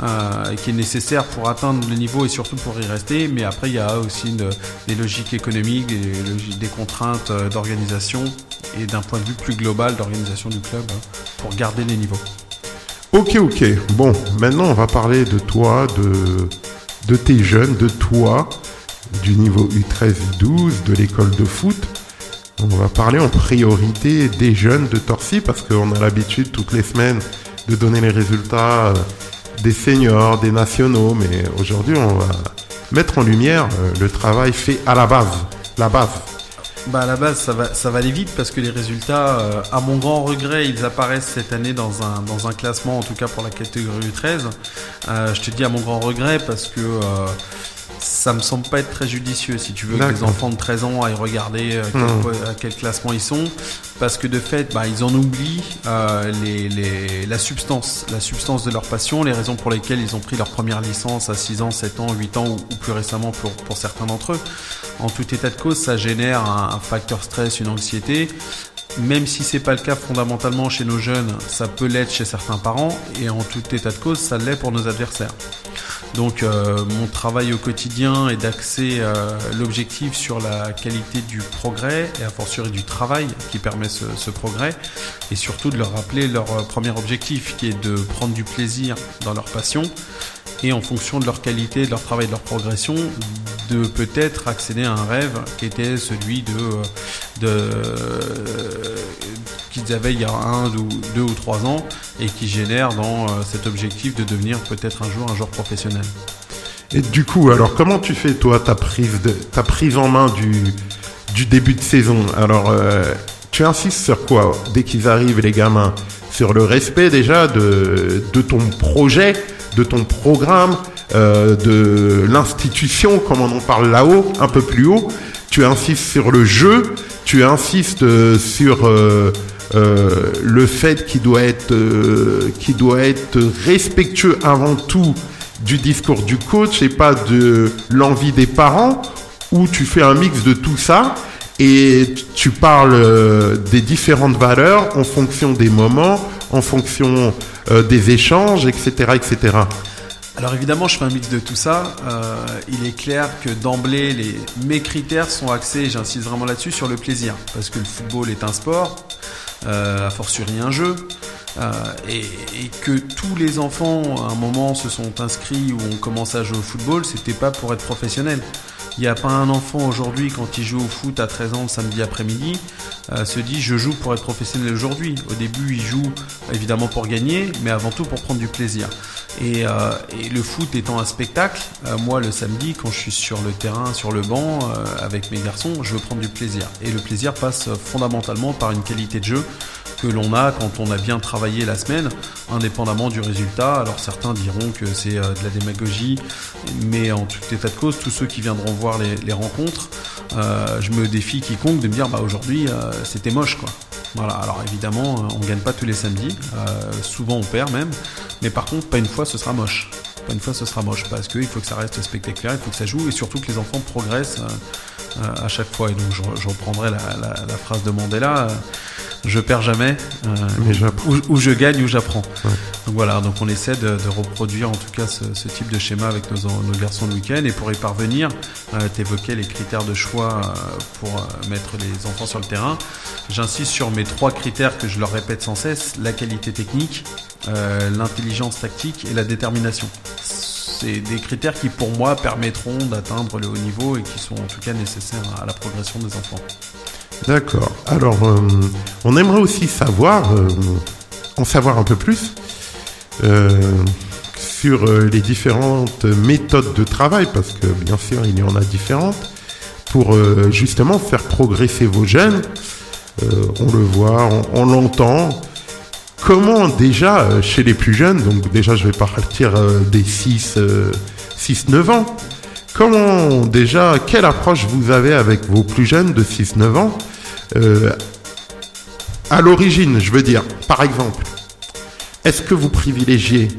euh, qui est nécessaire pour atteindre le niveau et surtout pour y rester. Mais après, il y a aussi une- des logiques économiques, des, logiques- des contraintes euh, d'organisation et d'un point de vue plus global d'organisation du club hein, pour garder les niveaux. Ok, ok. Bon, maintenant on va parler de toi, de, de tes jeunes, de toi, du niveau U13, U12, de l'école de foot. On va parler en priorité des jeunes de Torcy parce qu'on a l'habitude toutes les semaines de donner les résultats euh, des seniors, des nationaux, mais aujourd'hui on va mettre en lumière euh, le travail fait à la base. La base. Bah à la base ça va ça va aller vite parce que les résultats euh, à mon grand regret ils apparaissent cette année dans un dans un classement en tout cas pour la catégorie U13. Euh, je te dis à mon grand regret parce que euh, ça me semble pas être très judicieux si tu veux que les enfants de 13 ans aillent regarder euh, quel, po- à quel classement ils sont. Parce que de fait bah, ils en oublient euh, les, les, la substance la substance de leur passion les raisons pour lesquelles ils ont pris leur première licence à 6 ans 7 ans 8 ans ou, ou plus récemment pour, pour certains d'entre eux. En tout état de cause ça génère un, un facteur stress une anxiété même si c'est pas le cas fondamentalement chez nos jeunes, ça peut l'être chez certains parents et en tout état de cause, ça l'est pour nos adversaires. Donc euh, mon travail au quotidien est d'axer euh, l'objectif sur la qualité du progrès et a fortiori du travail qui permet ce, ce progrès et surtout de leur rappeler leur euh, premier objectif qui est de prendre du plaisir dans leur passion et en fonction de leur qualité, de leur travail, de leur progression, de peut-être accéder à un rêve qui était celui de, euh, de euh, qu'ils avaient il y a un ou deux ou trois ans et qui génère dans euh, cet objectif de devenir peut-être un jour un joueur professionnel. Et du coup, alors comment tu fais toi ta prise de ta prise en main du du début de saison? Alors tu insistes sur quoi dès qu'ils arrivent les gamins? Sur le respect déjà de de ton projet, de ton programme, euh, de l'institution comme on en parle là-haut, un peu plus haut. Tu insistes sur le jeu, tu insistes euh, sur euh, le fait qu'il doit être qu'il doit être respectueux avant tout du discours du coach et pas de l'envie des parents, où tu fais un mix de tout ça et tu parles des différentes valeurs en fonction des moments, en fonction euh, des échanges, etc., etc. Alors évidemment, je fais un mix de tout ça. Euh, il est clair que d'emblée, mes critères sont axés, j'insiste vraiment là-dessus, sur le plaisir. Parce que le football est un sport, euh, a fortiori un jeu, euh, et, et que tous les enfants, à un moment, se sont inscrits ou ont commencé à jouer au football, c'était pas pour être professionnel. Il n'y a pas un enfant aujourd'hui, quand il joue au foot à 13 ans samedi après-midi, euh, se dit je joue pour être professionnel aujourd'hui. Au début, il joue évidemment pour gagner, mais avant tout pour prendre du plaisir. Et, euh, le foot étant un spectacle, euh, moi le samedi, quand je suis sur le terrain, sur le banc, avec mes garçons, je veux prendre du plaisir. Et le plaisir passe fondamentalement par une qualité de jeu que l'on a quand on a bien travaillé la semaine, indépendamment du résultat. Alors certains diront que c'est euh, de la démagogie, mais en tout état de cause, tous ceux qui viendront voir les, rencontres, euh, je me défie quiconque de me dire bah aujourd'hui euh, c'était moche quoi. Voilà, alors évidemment on gagne pas tous les samedis, souvent on perd même, mais par contre pas une fois ce sera moche. Pas une fois ce sera moche parce qu'il faut que ça reste spectaculaire, il faut que ça joue et surtout que les enfants progressent à chaque fois. Et donc je, reprendrai la phrase de Mandela. Je perds jamais, euh, Mais ou, ou je gagne ou j'apprends. Ouais. Donc voilà, donc on essaie de, de reproduire en tout cas ce, ce type de schéma avec nos, garçons le week-end. Et pour y parvenir, euh, t'évoquais les critères de choix euh, pour euh, mettre les enfants sur le terrain. J'insiste sur mes trois critères que je leur répète sans cesse la qualité technique, l'intelligence tactique et la détermination. C'est des critères qui, pour moi, permettront d'atteindre le haut niveau et qui sont en tout cas nécessaires à la progression des enfants. D'accord. Alors, euh, on aimerait aussi savoir, euh, en savoir un peu plus euh, sur les différentes méthodes de travail, parce que bien sûr, il y en a différentes, pour justement faire progresser vos jeunes. On le voit, on, on l'entend. Comment déjà, chez les plus jeunes, donc déjà je vais partir des 6, 6-9 ans, Comment déjà, quelle approche vous avez avec vos plus jeunes de 6-9 ans euh, À l'origine, je veux dire, par exemple, est-ce que vous privilégiez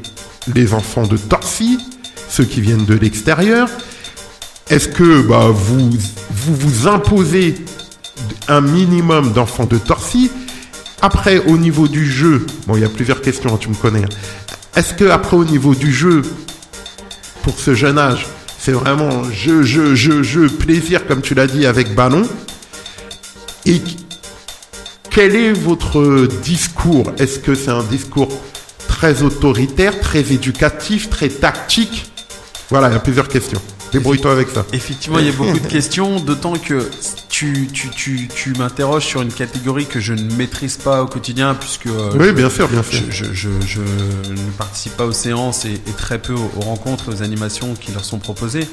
les enfants de Torcy, ceux qui viennent de l'extérieur? Est-ce que bah, vous, vous vous imposez un minimum d'enfants de Torcy Après, au niveau du jeu, bon, il y a plusieurs questions, hein, tu me connais. hein. Est-ce que après, au niveau du jeu, pour ce jeune âge, c'est vraiment jeu, jeu, jeu, jeu, plaisir, comme tu l'as dit, avec ballon. Et quel est votre discours? Est-ce que c'est un discours très autoritaire, très éducatif, très tactique? Voilà, il y a plusieurs questions. Débrouille-toi avec ça. Effectivement, il y a beaucoup de questions, d'autant que tu, tu, tu, tu m'interroges sur une catégorie que je ne maîtrise pas au quotidien, puisque euh, Oui, bien sûr, bien sûr. je, je, je, je ne participe pas aux séances et, et très peu aux, aux rencontres et aux animations qui leur sont proposées.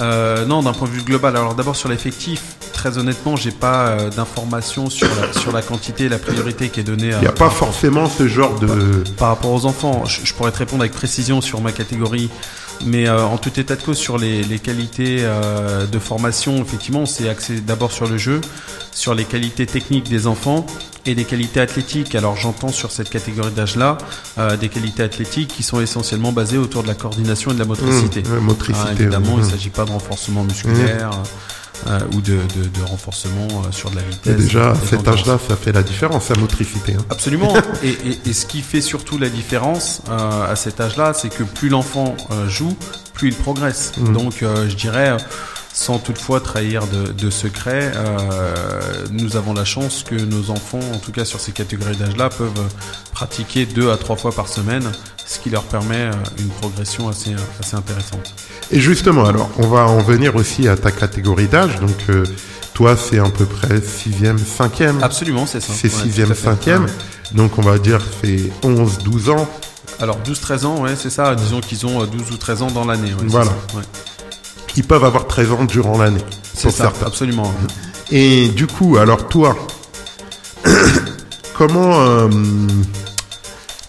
Euh, non, d'un point de vue global, alors d'abord sur l'effectif, très honnêtement, j'ai pas euh, d'informations sur la, sur la quantité et la priorité qui est donnée. Il n'y a pas forcément ce genre de... Par rapport aux enfants, je, je pourrais te répondre avec précision sur ma catégorie mais euh, en tout état de cause, sur les, les qualités euh, de formation, effectivement, c'est axé d'abord sur le jeu, sur les qualités techniques des enfants et des qualités athlétiques. Alors j'entends sur cette catégorie d'âge-là euh, des qualités athlétiques qui sont essentiellement basées autour de la coordination et de la motricité. Mmh, ouais, motricité, Ah, évidemment, il ne s'agit pas de renforcement musculaire. Euh, ou de, de, de renforcement euh, sur de la Et vitesse. déjà, à cet âge-là, ça fait la différence, la motricité. hein. Absolument. et, et, et ce qui fait surtout la différence euh, à cet âge-là, c'est que plus l'enfant joue, plus il progresse. Mhm. Donc, je dirais, sans toutefois trahir de, de secret, euh, nous avons la chance que nos enfants, en tout cas sur ces catégories d'âge-là, peuvent euh, pratiquer deux à trois fois par semaine, ce qui leur permet euh, une progression assez, assez intéressante. Et justement, alors, on va en venir aussi à ta catégorie d'âge. Donc, euh, toi, c'est à peu près 6e, 5e. Absolument, c'est ça. C'est Ouais, 6e, tout à fait. 5e. Ouais. Donc, on va dire, c'est 11, 12 ans. Alors 12-13 ans, ouais, c'est ça. Disons qu'ils ont euh, 12 ou 13 ans dans l'année. ouais, Voilà. Ouais. Ils peuvent avoir 13 ans durant l'année. C'est ça, certains. absolument. Et du coup, alors toi, comment euh,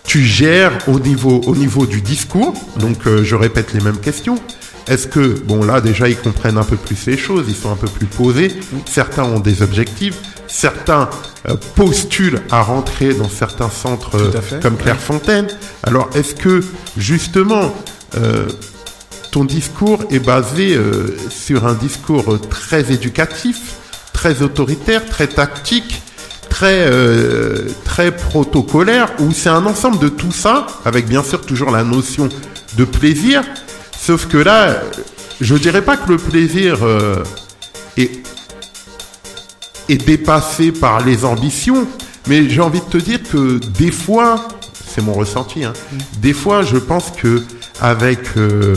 tu gères au niveau, au niveau du discours? Donc, euh, je répète les mêmes questions. Est-ce que, bon là déjà, ils comprennent un peu plus les choses, ils sont un peu plus posés, certains ont des objectifs, certains euh, postulent à rentrer dans certains centres euh, fait, comme ouais. Clairefontaine. Alors, est-ce que, justement, euh, ton discours est basé euh, sur un discours euh, très éducatif, très autoritaire, très tactique, très euh, très protocolaire, ou c'est un ensemble de tout ça, avec bien sûr toujours la notion de plaisir, sauf que là, je dirais pas que le plaisir euh, est est dépassé par les ambitions, mais j'ai envie de te dire que des fois, c'est mon ressenti, hein, des fois je pense que avec euh,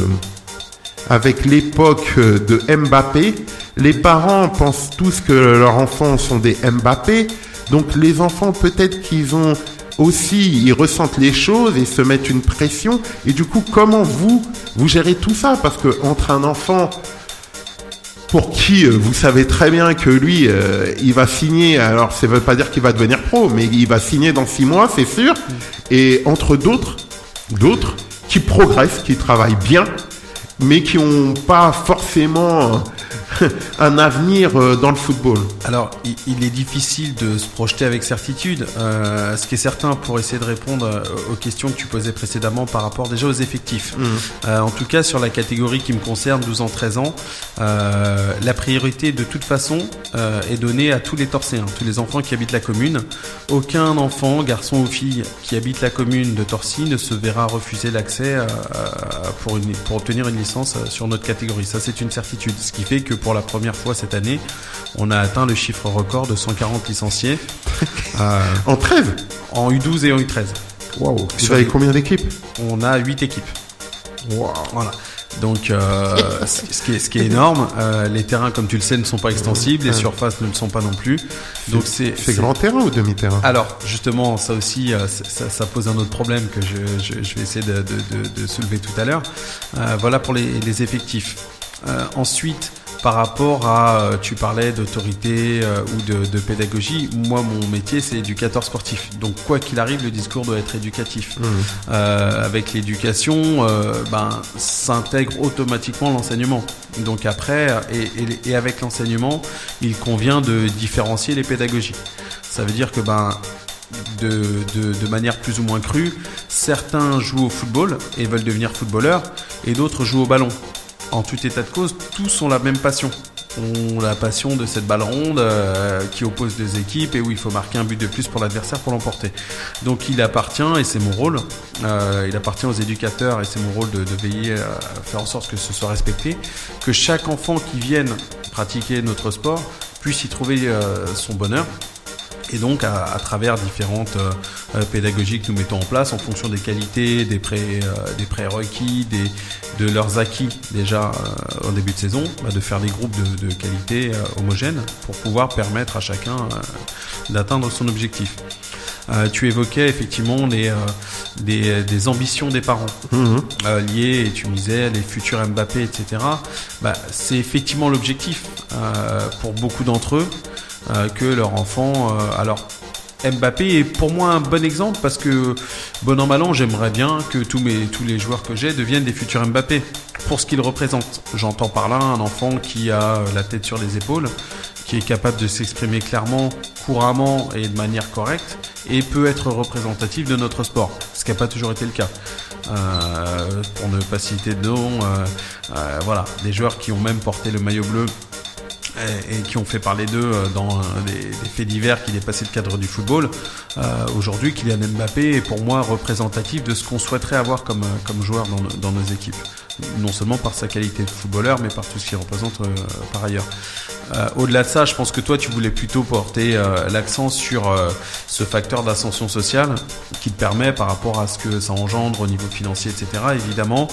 avec l'époque euh, de Mbappé, les parents pensent tous que leurs enfants sont des Mbappé, donc les enfants peut-être qu'ils ont aussi, ils ressentent les choses et se mettent une pression, et du coup comment vous, vous gérez tout ça? Parce que entre un enfant pour qui euh, vous savez très bien que lui, euh, il va signer, alors ça veut pas dire qu'il va devenir pro, mais il va signer dans six mois, c'est sûr. Et entre d'autres, d'autres qui progressent, qui travaillent bien, mais qui n'ont pas forcément un avenir euh, dans le football. Alors, il, est difficile de se projeter avec certitude. Euh, ce qui est certain pour essayer de répondre euh, aux questions que tu posais précédemment par rapport déjà aux effectifs. Euh, en tout cas, sur la catégorie qui me concerne, 12 ans, 13 ans, euh, la priorité de toute façon est donnée à tous les Torséens, tous les enfants qui habitent la commune. Aucun enfant, garçon ou fille, qui habite la commune de Torcy ne se verra refuser l'accès pour, pour obtenir une licence sur notre catégorie. Ça, c'est une certitude. Ce qui fait que pour la première fois cette année, on a atteint le chiffre record de 140 licenciés euh, En 13 en U12 et en U13. Waouh Vous avez combien d'équipes On a 8 équipes. Waouh Voilà. Donc, euh, ce qui est, ce qui est énorme, euh, les terrains, comme tu le sais, ne sont pas extensibles, les surfaces ne le sont pas non plus. Donc, c'est C'est grand terrain ou demi-terrain? Alors, justement, ça aussi, euh, ça, ça pose un autre problème que je, je- je vais essayer de, de- de- de soulever tout à l'heure. Voilà pour les, les effectifs. Ensuite, par rapport à, euh, tu parlais d'autorité euh, ou de, de pédagogie, moi, mon métier, c'est éducateur sportif. Donc, quoi qu'il arrive, le discours doit être éducatif. Mmh. Euh, avec l'éducation, euh, ben, s'intègre automatiquement l'enseignement. Donc après, et, et- et avec l'enseignement, il convient de différencier les pédagogies. Ça veut dire que ben, de, de, de manière plus ou moins crue, certains jouent au football et veulent devenir footballeurs, et d'autres jouent au ballon. En tout état de cause, tous ont la même passion. Ont la passion de cette balle ronde euh, qui oppose deux équipes et où il faut marquer un but de plus pour l'adversaire pour l'emporter. Donc il appartient, et c'est mon rôle, euh, il appartient aux éducateurs, et c'est mon rôle de, veiller à faire en sorte que ce soit respecté, que chaque enfant qui vienne pratiquer notre sport puisse y trouver euh, son bonheur. Et donc, à, à travers différentes euh, euh, pédagogies que nous mettons en place, en fonction des qualités, des pré, euh, des prérequis, des, de leurs acquis déjà euh, en début de saison, bah, de faire des groupes de, de qualité homogènes pour pouvoir permettre à chacun d'atteindre son objectif. Tu évoquais effectivement les, des, des ambitions des parents euh, liées, et tu me disais les futurs Mbappé, etc. Bah, c'est effectivement l'objectif pour beaucoup d'entre eux que leur enfant. euh, alors Mbappé est pour moi un bon exemple parce que bon an mal an, j'aimerais bien que tous mes tous les joueurs que j'ai deviennent des futurs Mbappé pour ce qu'ils représentent. J'entends par là un enfant qui a euh, la tête sur les épaules, qui est capable de s'exprimer clairement, couramment et de manière correcte et peut être représentatif de notre sport, ce qui n'a pas toujours été le cas. Euh, pour ne pas citer de nom, euh, euh, voilà, des joueurs qui ont même porté le maillot bleu et, qui ont fait parler d'eux euh, dans euh, des, faits divers qui dépassaient le cadre du football. Euh, Aujourd'hui, Kylian Mbappé est pour moi représentatif de ce qu'on souhaiterait avoir comme, comme joueur dans, nos- dans nos équipes. Non seulement par sa qualité de footballeur, mais par tout ce qu'il représente par ailleurs. Au-delà de ça, je pense que toi, tu voulais plutôt porter l'accent sur ce facteur d'ascension sociale qui te permet, par rapport à ce que ça engendre au niveau financier, etc. Évidemment,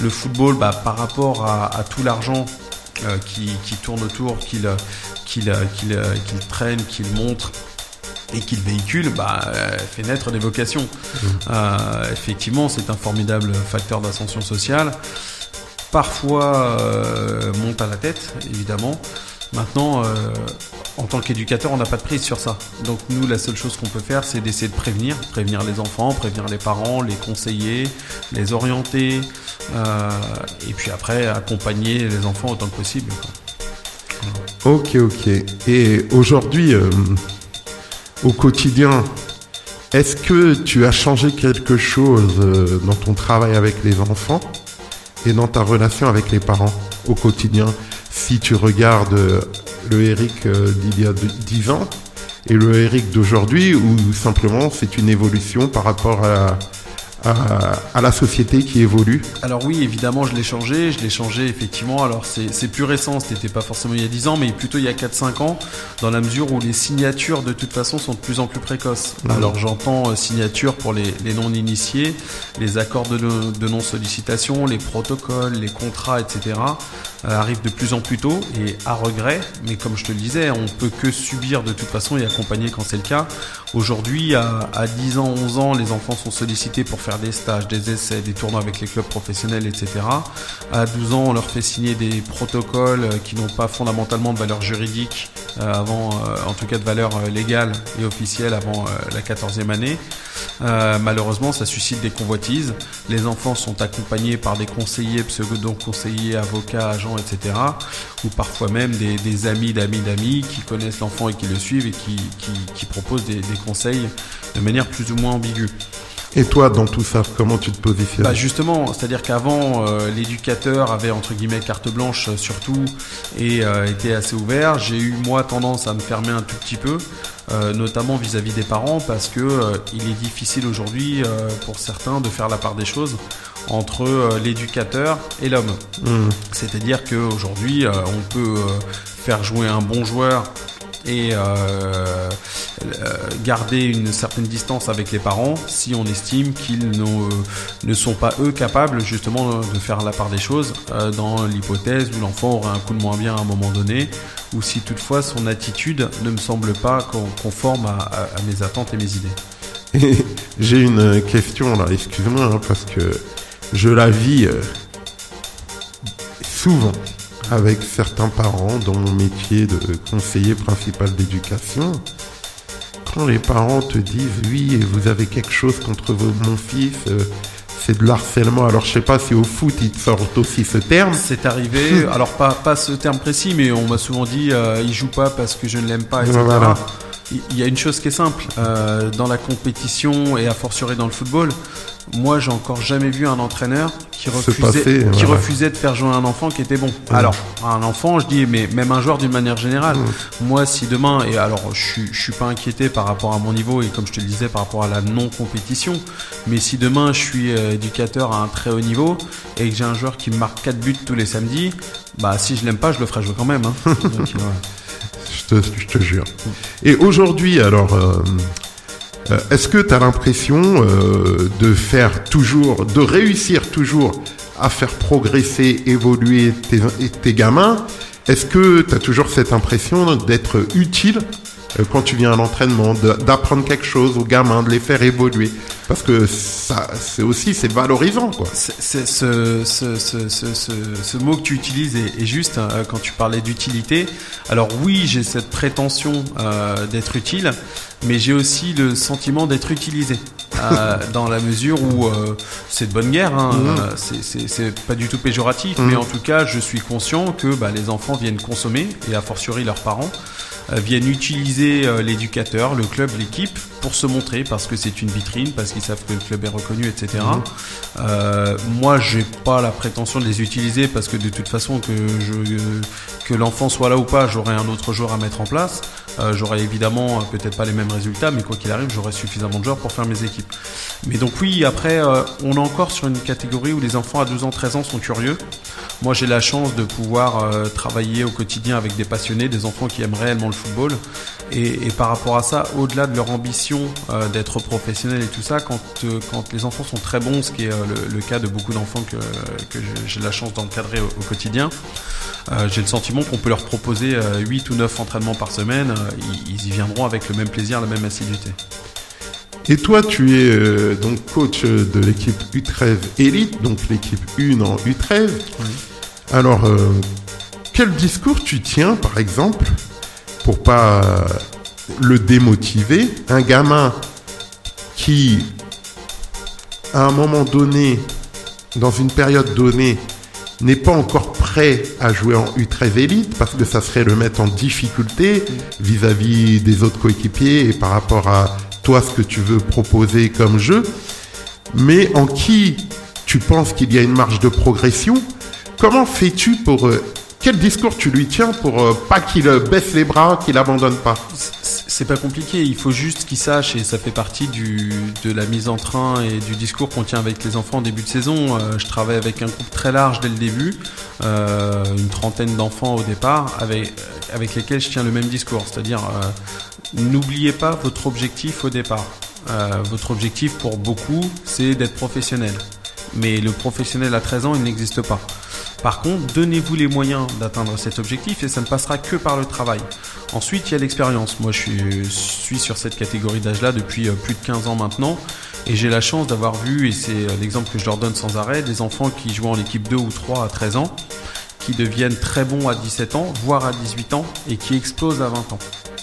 le football, bah, par rapport à, tout l'argent qui, qui tourne autour, qu'il euh, qu'il euh, qu'il euh, qu'il traîne, qu'il montre et qu'il véhicule, bah, euh, fait naître des vocations. Euh, effectivement, c'est un formidable facteur d'ascension sociale. Parfois, euh, monte à la tête, évidemment. Maintenant, euh, en tant qu'éducateur, on n'a pas de prise sur ça. Donc nous, la seule chose qu'on peut faire, c'est d'essayer de prévenir, prévenir les enfants, prévenir les parents, les conseiller, les orienter, euh, et puis après accompagner les enfants autant que possible. Ok, ok. Et aujourd'hui, euh, au quotidien, est-ce que tu as changé quelque chose euh, dans ton travail avec les enfants et dans ta relation avec les parents au quotidien? Si tu regardes euh, le Eric euh, d'il y a 10 ans et le Eric d'aujourd'hui, ou simplement c'est une évolution par rapport à, à, à la société qui évolue Alors oui, évidemment, je l'ai changé. Je l'ai changé effectivement. Alors c'est plus récent, c'était pas forcément il y a 10 ans, mais plutôt il y a 4-5 ans, dans la mesure où les signatures de toute façon sont de plus en plus précoces. Mhm. Alors j'entends euh, signature pour les, les non-initiés, les accords de, no- de non-sollicitation, les protocoles, les contrats, etc. euh, arrivent de plus en plus tôt et à regret, mais comme je te le disais, on peut que subir de toute façon et accompagner quand c'est le cas. Aujourd'hui, à, à 10 ans, 11 ans, les enfants sont sollicités pour faire des stages, des essais, des tournois avec les clubs professionnels, etc. À 12 ans, on leur fait signer des protocoles euh, qui n'ont pas fondamentalement de valeur juridique euh, avant, euh, en tout cas de valeur euh, légale et officielle avant euh, la 14e année. Malheureusement, ça suscite des convoitises. Les enfants sont accompagnés par des conseillers, pseudo-conseillers, avocats, agents, etc. Ou parfois même des, des amis d'amis d'amis qui connaissent l'enfant et qui le suivent et qui, qui, qui proposent des, des conseils de manière plus ou moins ambiguë. Et toi, dans tout ça, comment tu te positionnes? Bah justement, c'est-à-dire qu'avant, euh, l'éducateur avait entre guillemets carte blanche euh, sur tout et euh, était assez ouvert. J'ai eu moi tendance à me fermer un tout petit peu, euh, notamment vis-à-vis des parents, parce que il est difficile aujourd'hui pour certains de faire la part des choses entre l'éducateur et l'homme. Hmm. C'est-à-dire qu'aujourd'hui, on peut faire jouer un bon joueur et euh, euh, garder une certaine distance avec les parents si on estime qu'ils ne sont pas eux capables justement de faire la part des choses euh, dans l'hypothèse où l'enfant aurait un coup de moins bien à un moment donné ou si toutefois son attitude ne me semble pas con- conforme à, mes attentes et mes idées. J'ai une question là, excuse-moi, hein, parce que je la vis euh, souvent avec certains parents dans mon métier de conseiller principal d'éducation. Quand les parents te disent oui, vous avez quelque chose contre vos- mon fils, euh, c'est de l'harcèlement. Alors je sais pas si au foot ils te sortent aussi ce terme. C'est arrivé, alors pas, pas ce terme précis, mais on m'a souvent dit euh, il joue pas parce que je ne l'aime pas, etc. Voilà. Il y a une chose qui est simple, euh, dans la compétition et à fortiori dans le football, moi j'ai encore jamais vu un entraîneur qui refusait, qui refusait de faire jouer un enfant qui était bon. Alors, un enfant, je dis, mais même un joueur d'une manière générale. Moi, si demain, et alors je, je suis pas inquiété par rapport à mon niveau et comme je te le disais par rapport à la non-compétition, mais si demain je suis euh, éducateur à un très haut niveau et que j'ai un joueur qui marque 4 buts tous les samedis, bah si je l'aime pas, je le ferai jouer quand même. hein. Donc, Je te, je te jure. Et aujourd'hui, alors, euh, euh, est-ce que tu as l'impression euh, de faire toujours, de réussir toujours à faire progresser, évoluer tes, tes gamins? Est-ce que tu as toujours cette impression d'être utile euh, quand tu viens à l'entraînement, d'apprendre quelque chose aux gamins, de les faire évoluer? Parce que ça, c'est aussi, c'est valorisant, quoi. C'est- ce, ce, ce, ce, mot que tu utilises est, est juste hein, quand tu parlais d'utilité. Alors oui, j'ai cette prétention euh, d'être utile, mais j'ai aussi le sentiment d'être utilisé. euh, dans la mesure où euh, c'est de bonne guerre, hein, euh, c'est- pas du tout péjoratif, mais en tout cas, je suis conscient que bah, les enfants viennent consommer, et a fortiori leurs parents, viennent utiliser l'éducateur, le club, l'équipe pour se montrer parce que c'est une vitrine, parce qu'ils savent que le club est reconnu, etc. Mhm. Euh, moi, j'ai pas la prétention de les utiliser parce que de toute façon, que je que l'enfant soit là ou pas, j'aurai un autre joueur à mettre en place. Euh, j'aurai évidemment euh, peut-être pas les mêmes résultats, mais quoi qu'il arrive, j'aurai suffisamment de joueurs pour faire mes équipes. Mais donc oui, après, euh, on est encore sur une catégorie où les enfants à 12 ans, 13 ans sont curieux. Moi, j'ai la chance de pouvoir euh, travailler au quotidien avec des passionnés, des enfants qui aiment réellement le football. Et, et par rapport à ça, au-delà de leur ambition euh, d'être professionnels et tout ça, quand, euh, quand les enfants sont très bons, ce qui est euh, le, le cas de beaucoup d'enfants que, que j'ai- la chance d'encadrer au, au quotidien, j'ai le sentiment qu'on peut leur proposer euh, 8 ou 9 entraînements par semaine. ils, ils y viendront avec le même plaisir, la même assiduité. Et toi, tu es euh, donc coach de l'équipe U13 Elite, donc l'équipe 1 en U13. Alors, euh, quel discours tu tiens, par exemple, pour pas le démotiver Un gamin qui, à un moment donné, dans une période donnée, n'est pas encore prêt à jouer en U13 Elite parce que ça serait le mettre en difficulté vis-à-vis des autres coéquipiers et par rapport à toi ce que tu veux proposer comme jeu, mais en qui tu penses qu'il y a une marge de progression? Comment fais-tu pour euh, quel discours tu lui tiens pour euh, pas qu'il baisse les bras, qu'il abandonne pas? C'est- pas compliqué, il faut juste qu'ils sachent, et ça fait partie de la mise en train et du discours qu'on tient avec les enfants en début de saison. Euh, je travaille avec un groupe très large dès le début, euh, une trentaine d'enfants au départ, avec, lesquels je tiens le même discours. C'est-à-dire, euh, n'oubliez pas votre objectif au départ. Votre objectif pour beaucoup, c'est d'être professionnel. Mais le professionnel à 13 ans, il n'existe pas. Par contre, donnez-vous les moyens d'atteindre cet objectif et ça ne passera que par le travail. Ensuite, il y a l'expérience. Moi, je suis, sur cette catégorie d'âge-là depuis euh, plus de 15 ans maintenant. Et j'ai la chance d'avoir vu, et c'est euh, l'exemple que je leur donne sans arrêt, des enfants qui jouent en équipe 2 ou 3 à 13 ans, qui deviennent très bons à 17 ans, voire à 18 ans, et qui explosent à 20 ans.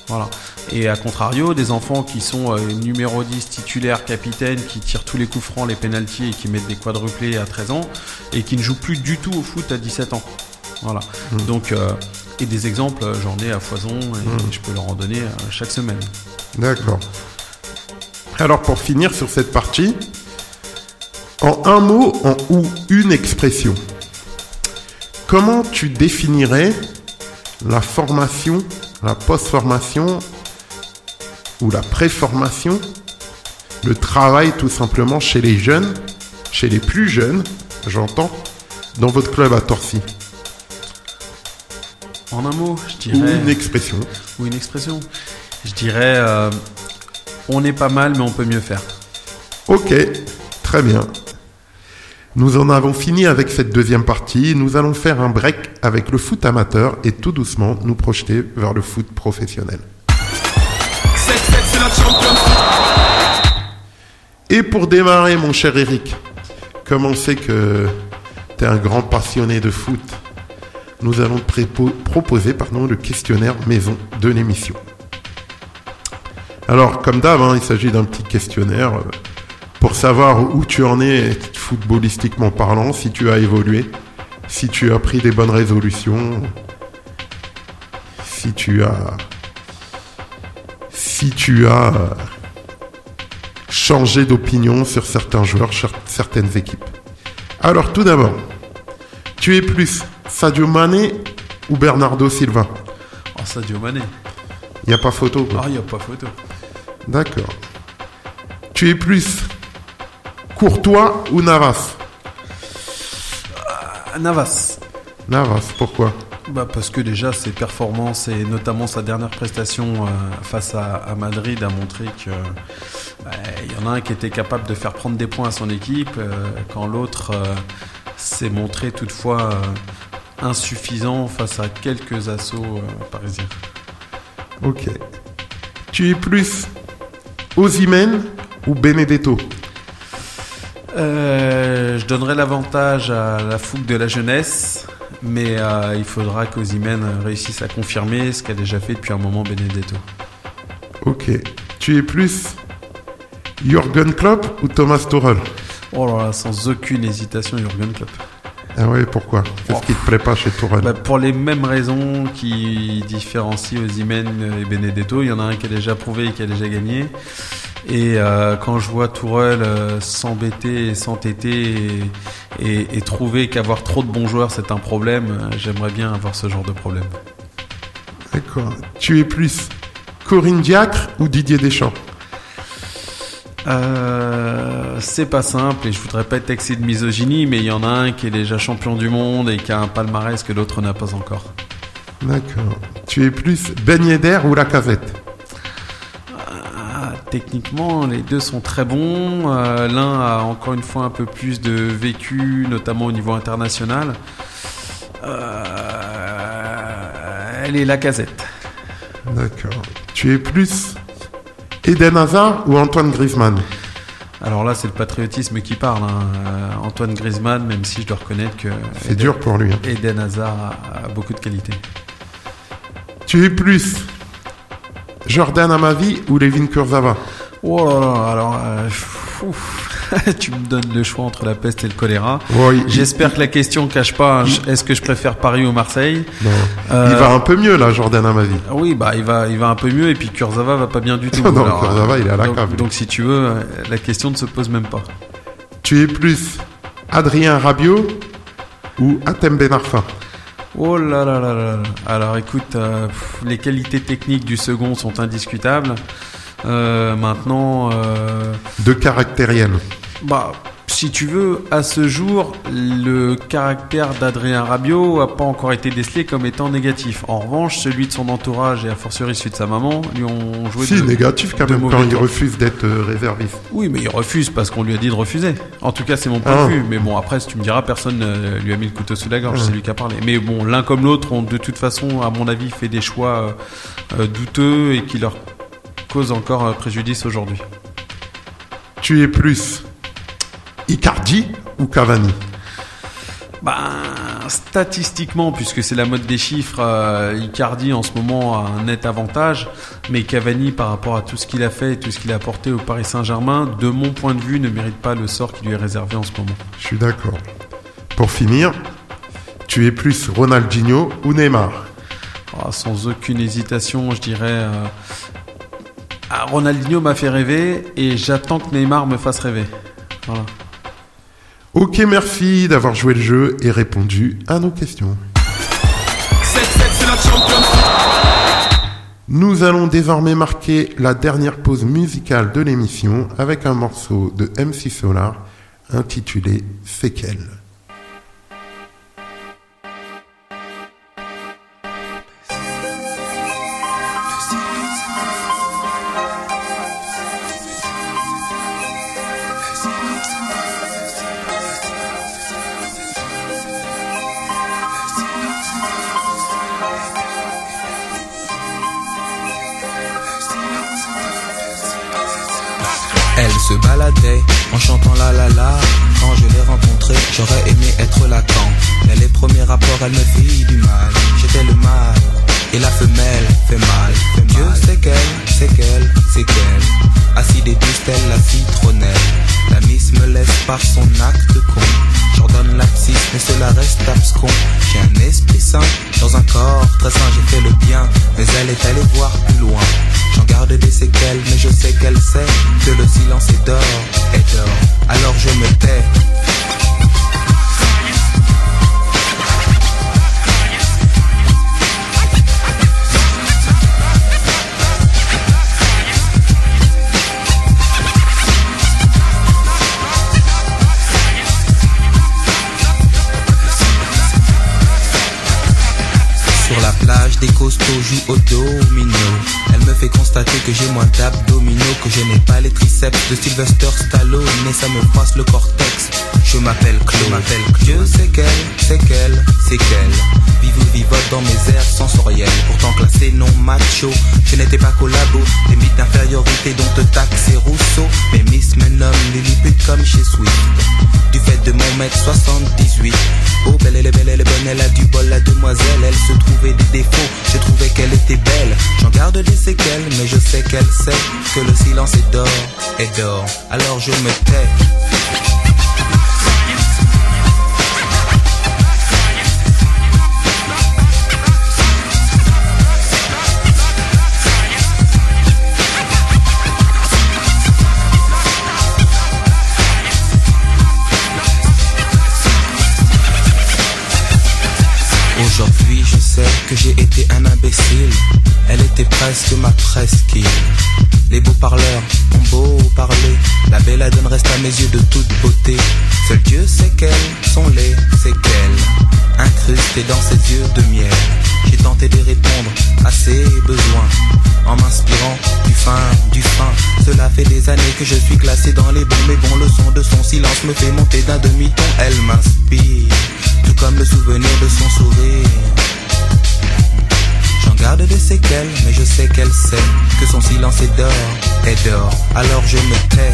Voilà. Et à contrario, des enfants qui sont euh, numéro 10, titulaires, capitaines, qui tirent tous les coups francs, les pénalties et qui mettent des quadruplés à 13 ans, et qui ne jouent plus du tout au foot à 17 ans. Voilà. Donc, euh, et des exemples, euh, j'en ai à foison, et je peux leur en donner euh, chaque semaine. D'accord. Alors pour finir sur cette partie, en un mot en, ou une expression, comment tu définirais la formation, la post-formation ou la pré-formation, le travail tout simplement chez les jeunes, chez les plus jeunes, j'entends, dans votre club à Torcy En un mot, je Ou dirais. une expression. ou une expression. Je dirais, euh, on est pas mal, mais on peut mieux faire. Ok, très bien. Nous en avons fini avec cette deuxième partie. Nous allons faire un break avec le foot amateur et tout doucement nous projeter vers le foot professionnel. Et pour démarrer, mon cher Eric, comme on que tu es un grand passionné de foot, nous allons proposer pardon, le questionnaire maison de l'émission. Alors, comme d'hab, hein, il s'agit d'un petit questionnaire euh, pour savoir où tu en es footballistiquement parlant, si tu as évolué, si tu as pris des bonnes résolutions, si tu as, si tu as changé d'opinion sur certains joueurs, sur certaines équipes. Alors, tout d'abord, tu es plus Sadio Mané ou Bernardo Silva? Oh, Sadio Mané. Il n'y a pas photo, quoi. Ah, il n'y a pas photo. D'accord. Tu es plus Courtois ou Navas? Ah, Navas. Navas, pourquoi? Bah parce que déjà ses performances et notamment sa dernière prestation euh, face à, à Madrid a montré que bah, il y en a un qui était capable de faire prendre des points à son équipe euh, quand l'autre euh, s'est montré toutefois euh, insuffisant face à quelques assauts euh, parisiens. Ok. Tu es plus Ozymen ou Benedetto? Euh, je donnerais l'avantage à la fougue de la jeunesse, mais euh, il faudra qu'Ozimène réussisse à confirmer ce qu'a déjà fait depuis un moment Benedetto. Ok. Tu es plus Jürgen Klopp ou Thomas Tuchel? Oh là là, sans aucune hésitation, Jurgen Klopp. Ah ouais, pourquoi? Qu'est-ce qui te plaît pas chez Tuchel Bah, pour les mêmes raisons qui différencient Ozymen et Benedetto, il y en a un qui a déjà prouvé et qui a déjà gagné. Et euh, quand je vois Tourelle euh, s'embêter et s'entêter et, et- et trouver qu'avoir trop de bons joueurs c'est un problème, euh, j'aimerais bien avoir ce genre de problème. D'accord. Tu es plus Corinne Diacre ou Didier Deschamps? Euh, c'est pas simple et je voudrais pas être taxé de misogynie, mais il y en a un qui est déjà champion du monde et qui a un palmarès que l'autre n'a pas encore. D'accord. Tu es plus Ben Yedder ou Lacazette Ah, techniquement, les deux sont très bons. Euh, L'un a encore une fois un peu plus de vécu, notamment au niveau international. Euh, elle est la casette. D'accord. Tu es plus Eden Hazard ou Antoine Griezmann Alors là, c'est le patriotisme qui parle. hein. Euh, Antoine Griezmann, même si je dois reconnaître que C'est Eden- dur pour lui. hein. Eden Hazard a, a beaucoup de qualités. Tu es plus Jordan Amavi ou Levin Kurzava Oh là là, alors, euh. tu me donnes le choix entre la peste et le choléra. Oh, il, J'espère que la question cache pas un- est-ce que je préfère Paris ou Marseille non. Euh, il va un peu mieux là, Jordan Amavi. Ah Oui, bah il va, il va un peu mieux et puis Kurzawa va pas bien du tout. Non, Kurzawa, il est à la donc, cave, donc si tu veux, euh, la question ne se pose même pas. Tu es plus Adrien Rabiot ou Atem Ben Arfa? Oh là là là là. là. Alors écoute, euh, pff, les qualités techniques du second sont indiscutables. Euh, maintenant, euh, De caractériel. bah si tu veux, à ce jour, le caractère d'Adrien Rabiot a pas encore été décelé comme étant négatif. En revanche, celui de son entourage et a fortiori celui de sa maman lui ont joué Si, de- négatif quand de même quand il refuse d'être euh, réserviste. Oui, mais il refuse parce qu'on lui a dit de refuser. En tout cas, c'est mon point Ah. de vue. Mais bon, après, si tu me diras, personne lui a mis le couteau sous la gorge. Ah. C'est lui qui a parlé. Mais bon, l'un comme l'autre ont de toute façon, à mon avis, fait des choix douteux et qui leur encore euh, préjudice aujourd'hui. Tu es plus Icardi ou Cavani? Ben, statistiquement, puisque c'est la mode des chiffres, euh, Icardi en ce moment a un net avantage, mais Cavani, par rapport à tout ce qu'il a fait et tout ce qu'il a apporté au Paris Saint-Germain, de mon point de vue, ne mérite pas le sort qui lui est réservé en ce moment. Je suis d'accord. Pour finir, tu es plus Ronaldinho ou Neymar? Ah, sans aucune hésitation, je dirais. euh, ah, Ronaldinho m'a fait rêver et j'attends que Neymar me fasse rêver. Voilà. Ok, merci d'avoir joué le jeu et répondu à nos questions. Nous allons désormais marquer la dernière pause musicale de l'émission avec un morceau de MC Solar intitulé Séquelles. Se baladait en chantant la la la. Quand je l'ai rencontrée, j'aurais aimé être Lacan. Mais les premiers rapports, elle me fit du mal. J'étais le mâle et la femelle fait mal. Dieu sait qu'elle, c'est qu'elle, c'est qu'elle. Acide et douce telle la citronnelle. La miss me laisse par son acte con. J'ordonne l'abscisse, mais cela reste abscon. J'ai un esprit sain dans un corps très sain. J'ai fait le bien, mais elle est allée voir plus loin. J'en garde des séquelles, mais je sais qu'elle sait que le silence est d'or, est d'or. Alors je me tais. Des costauds jouent au domino. Elle me fait constater que j'ai moins d'abdominaux, que je n'ai pas les triceps de Sylvester Stallone, mais ça me froisse le cortex. Je m'appelle Claude, m'appelle Dieu c'est qu'elle, c'est qu'elle, c'est qu'elle. Vive ou vivote dans mes airs sensoriels, pourtant classé non macho. Je n'étais pas collabo, des mythes d'infériorité dont te taxe et Rousseau. Mais Miss me nomme Lilliput comme chez Swift. Fait de mon mètre 78. Oh, belle, elle est belle, elle est bonne, elle a du bol, la demoiselle. Elle se trouvait des défauts, je trouvais qu'elle était belle. J'en garde des séquelles, mais je sais qu'elle sait que le silence est d'or, est d'or. Alors je me tais. Elle était presque ma presqu'île. Les beaux parleurs ont beau parler. La belladone reste à mes yeux de toute beauté. Seul Dieu sait quelles sont les séquelles. Incrustées dans ses yeux de miel J'ai tenté de répondre à ses besoins. En m'inspirant du fin, du fin. Cela fait des années que je suis classé dans les bons Mais bon le son de son silence me fait monter d'un demi-ton. Elle m'inspire tout comme le souvenir de son sourire. J'en garde des séquelles, mais je sais qu'elle sait que son silence est d'or, est d'or. Alors je me tais.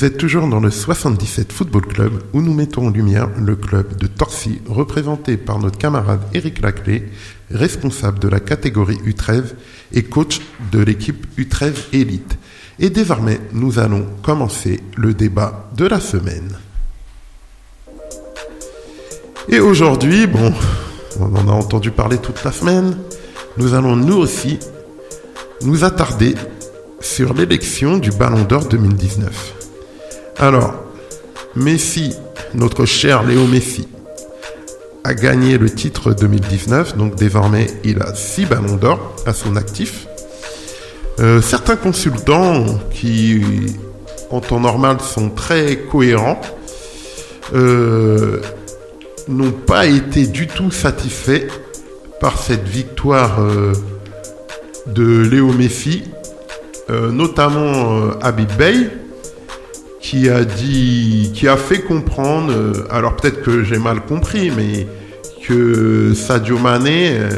Vous êtes toujours dans le 77 Football Club où nous mettons en lumière le club de Torcy représenté par notre camarade Eric Laclé, responsable de la catégorie U13 et coach de l'équipe U13 Elite. Et désormais, nous allons commencer le débat de la semaine. Et aujourd'hui, bon, on en a entendu parler toute la semaine, nous allons nous aussi nous attarder sur l'élection du Ballon d'Or 2019. Alors, Messi, notre cher Léo Messi, a gagné le titre 2019, donc désormais il a 6 ballons d'or à son actif. Euh, certains consultants qui, en temps normal, sont très cohérents, euh, n'ont pas été du tout satisfaits par cette victoire euh, de Léo Messi, notamment euh, Habib Bey, qui a dit, qui a fait comprendre, euh, alors peut-être que j'ai mal compris, mais que Sadio Mané euh,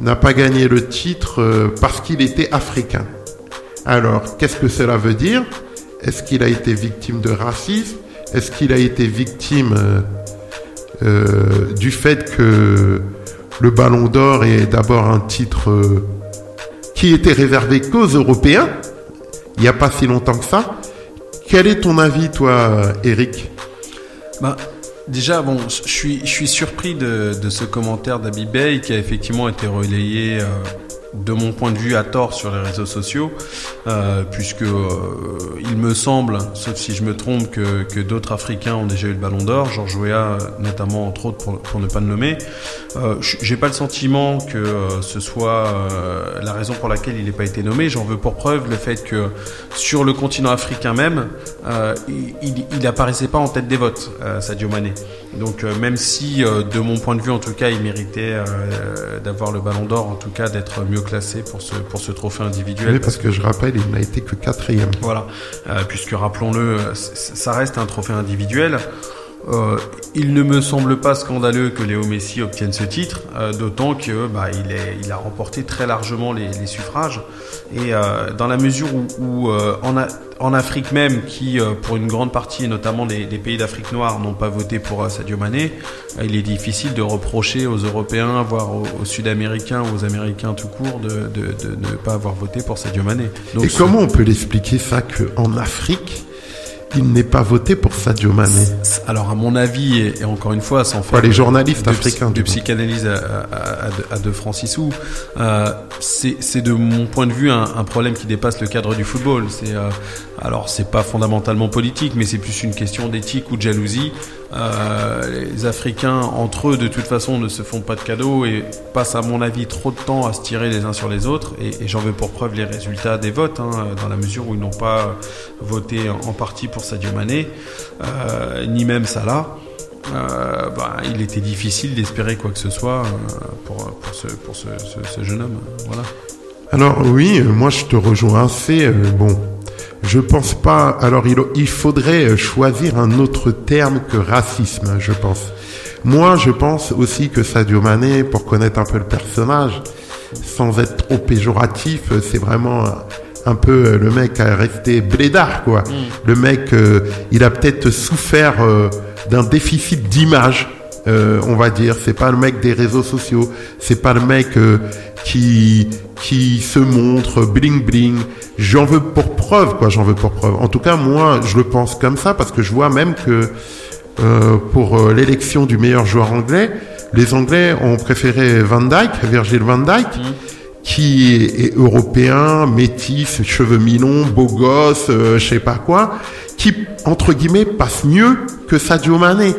n'a pas gagné le titre euh, parce qu'il était africain. Alors, qu'est-ce que cela veut dire? Est-ce qu'il a été victime de racisme? Est-ce qu'il a été victime du fait que le Ballon d'Or est d'abord un titre qui était réservé qu'aux Européens? Il n'y a pas si longtemps que ça. Quel est ton avis, toi, Eric Bah, déjà, bon, je suis, surpris de, ce commentaire d'Abby Bey qui a effectivement été relayé, euh, de mon point de vue, à tort sur les réseaux sociaux, euh, puisque euh, il me semble, sauf si je me trompe, que, d'autres Africains ont déjà eu le Ballon d'Or, Georges Weah notamment, entre autres, pour, ne pas le nommer. Euh, J'ai pas le sentiment que euh, ce soit la raison pour laquelle il n'ait pas été nommé. J'en veux pour preuve le fait que sur le continent africain même, il, il, il apparaissait pas en tête des votes, Sadio Mané. Donc même si, de mon point de vue en tout cas, il méritait d'avoir le Ballon d'Or, en tout cas d'être mieux classé pour ce pour ce trophée individuel. Oui, parce que je rappelle, il n'a été que quatrième. Voilà, Euh, puisque rappelons-le, ça reste un trophée individuel. Euh, il ne me semble pas scandaleux que Léo Messi obtienne ce titre, euh, d'autant que bah, il, est, il a remporté très largement les, les suffrages. Et euh, dans la mesure où, où en, a- en Afrique même, qui pour une grande partie, et notamment les, les pays d'Afrique noire, n'ont pas voté pour Sadio Mané, il est difficile de reprocher aux Européens, voire aux, aux Sud-Américains aux Américains tout court, de, de, de ne pas avoir voté pour Sadio Mané. Donc, Et comment on peut l'expliquer ça qu'en Afrique, il n'est pas voté pour Sadio Mané Alors, à mon avis, et, et encore une fois, sans faire les de- journalistes de, africains, du psychanalyse à, à, à, de- Francis Hou, euh, c'est c'est de mon point de vue un, un problème qui dépasse le cadre du football. C'est euh, alors c'est pas fondamentalement politique, mais c'est plus une question d'éthique ou de jalousie. Euh, les Africains entre eux, de toute façon, ne se font pas de cadeaux et passent, à mon avis, trop de temps à se tirer les uns sur les autres. Et, j'en veux pour preuve les résultats des votes, hein, dans la mesure où ils n'ont pas voté en partie pour Sadio Mané, euh, ni même Salah. Euh, bah, il était difficile d'espérer quoi que ce soit pour, ce, ce, jeune homme. Voilà. Alors oui, moi je te rejoins euh, bon, je pense pas. Alors il, il faudrait choisir un autre terme que racisme, je pense. Moi, je pense aussi que Sadio Mané, pour connaître un peu le personnage, sans être trop péjoratif, c'est vraiment un, peu le mec à rester blédard, quoi. Le mec, euh, il a peut-être souffert euh, d'un déficit d'image. Euh, on va dire, c'est pas le mec des réseaux sociaux, c'est pas le mec euh, qui qui se montre bling bling. J'en veux pour preuve, quoi. J'en veux pour preuve. En tout cas, moi, je le pense comme ça parce que je vois même que euh, pour l'élection du meilleur joueur anglais, les Anglais ont préféré Van Dyke, Virgil Van Dyke, qui est, est européen, métis, cheveux mi-longs, beau gosse, euh, je sais pas quoi, qui entre guillemets passe mieux que Sadio Mané.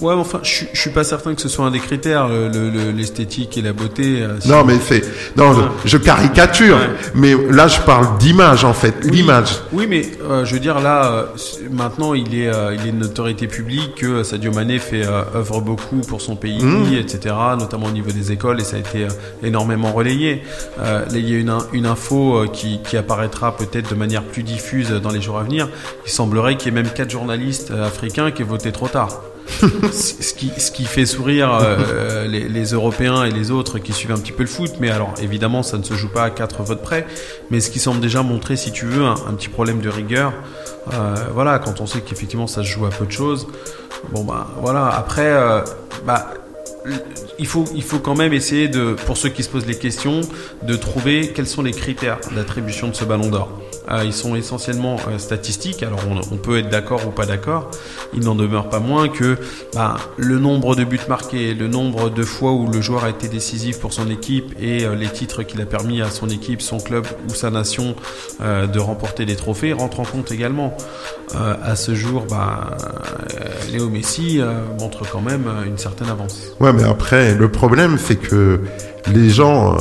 Ouais, enfin, je, suis- je suis pas certain que ce soit un des critères, le- le- l'esthétique et la beauté. euh, Non, mais c'est non, Ouais. je, je caricature, Ouais. mais là je parle d'image en fait, Oui. l'image. Oui, mais euh, je veux dire là, euh, maintenant il est, euh, il est une notoriété publique que Sadio Mané fait euh, œuvre beaucoup pour son pays, Mmh. etc. Notamment au niveau des écoles et ça a été euh, énormément relayé. Euh, là, il y a une, une info qui, qui apparaîtra peut-être de manière plus diffuse dans les jours à venir. Il semblerait qu'il y ait même quatre journalistes africains qui aient voté trop tard. Ce qui, fait sourire euh, les, Européens et les autres qui suivent un petit peu le foot. Mais alors, évidemment, ça ne se joue pas à quatre votes près. Mais ce qui semble déjà montrer, si tu veux, un, un petit problème de rigueur. Euh, voilà, quand on sait qu'effectivement ça se joue à peu de choses. Bon, bah voilà. Après, euh, bah, il faut, il faut quand même essayer de, pour ceux qui se posent les questions, de trouver quels sont les critères d'attribution de ce ballon d'or. Euh, ils sont essentiellement euh, statistiques, alors on, peut être d'accord ou pas d'accord. Il n'en demeure pas moins que bah, le nombre de buts marqués, le nombre de fois où le joueur a été décisif pour son équipe et euh, les titres qu'il a permis à son équipe, son club ou sa nation de remporter des trophées rentrent en compte également. À ce jour, bah, Léo Messi montre quand même une certaine avance. Ouais, mais après, le problème, c'est que les gens,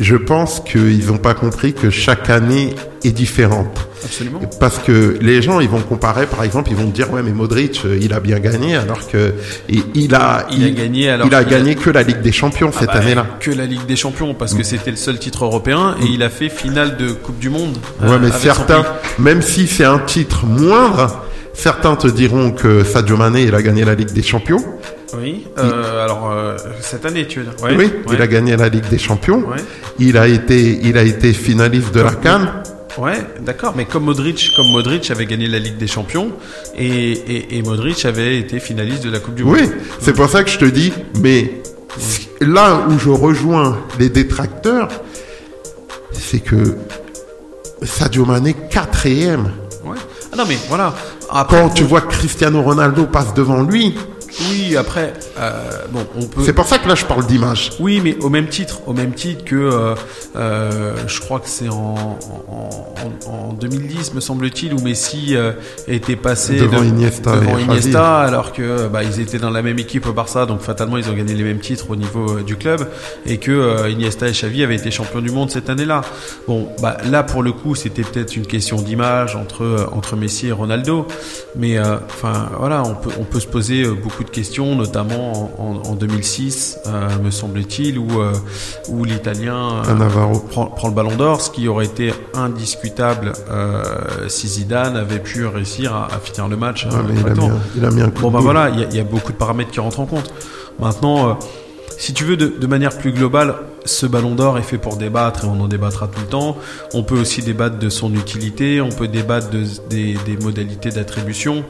je pense qu'ils n'ont pas compris que chaque année est différente. Absolument. Parce que les gens, ils vont comparer, par exemple, ils vont dire, ouais, mais Modric, euh, il a bien gagné, alors que et il a, Il a gagné alors il a qu'il a- gagné que la Ligue des Champions cette Ah bah, année-là. Que la Ligue des Champions, parce que c'était le seul titre européen et il a fait finale de Coupe du Monde. Ouais, euh, mais certains, même si c'est un titre moindre, certains te diront que Sadio Mané, il a gagné la Ligue des Champions. Oui. Euh, alors euh, cette année, tu veux dire Ouais, oui, ouais. il a gagné la Ligue des Champions. Ouais. Il a été, il a été finaliste de la Cannes. Ouais, d'accord, mais comme Modric, comme Modric avait gagné la Ligue des Champions et, et, et Modric avait été finaliste de la Coupe du Monde. Oui, c'est pour ça que je te dis, mais là où je rejoins les détracteurs, c'est que Sadio Mané quatrième. Ouais. Ah non mais voilà. Après, Quand tu vois que Cristiano Ronaldo passe devant lui, oui, après, euh, bon, on peut. c'est pour ça que là je parle d'image. Oui, mais au même titre, au même titre que euh, euh, je crois que c'est en, en, en, en 2010, me semble-t-il, où Messi était passé Devant de- Iniesta devant Iniesta, alors que bah, ils étaient dans la même équipe au Barça, donc fatalement ils ont gagné les mêmes titres au niveau du club, et que Iniesta et Xavi avaient été champions du monde cette année-là. Bon, bah là pour le coup, c'était peut-être une question d'image entre entre Messi et Ronaldo, mais enfin voilà, on peut on peut se poser beaucoup de questions notamment en, en- en 2006, euh, me semble-t-il, où, euh, où l'Italien euh, prend, prend le ballon d'or, ce qui aurait été indiscutable si Zidane avait pu réussir à, à finir le match. Ah, mais il, a mis un, il a mis un coup Bon bah boule. voilà, il y, a- il y a beaucoup de paramètres qui rentrent en compte. Maintenant, si tu veux, de, de manière plus globale, ce ballon d'or est fait pour débattre et on en débattra tout le temps. On peut aussi débattre de son utilité, on peut débattre de, des, des modalités d'attribution.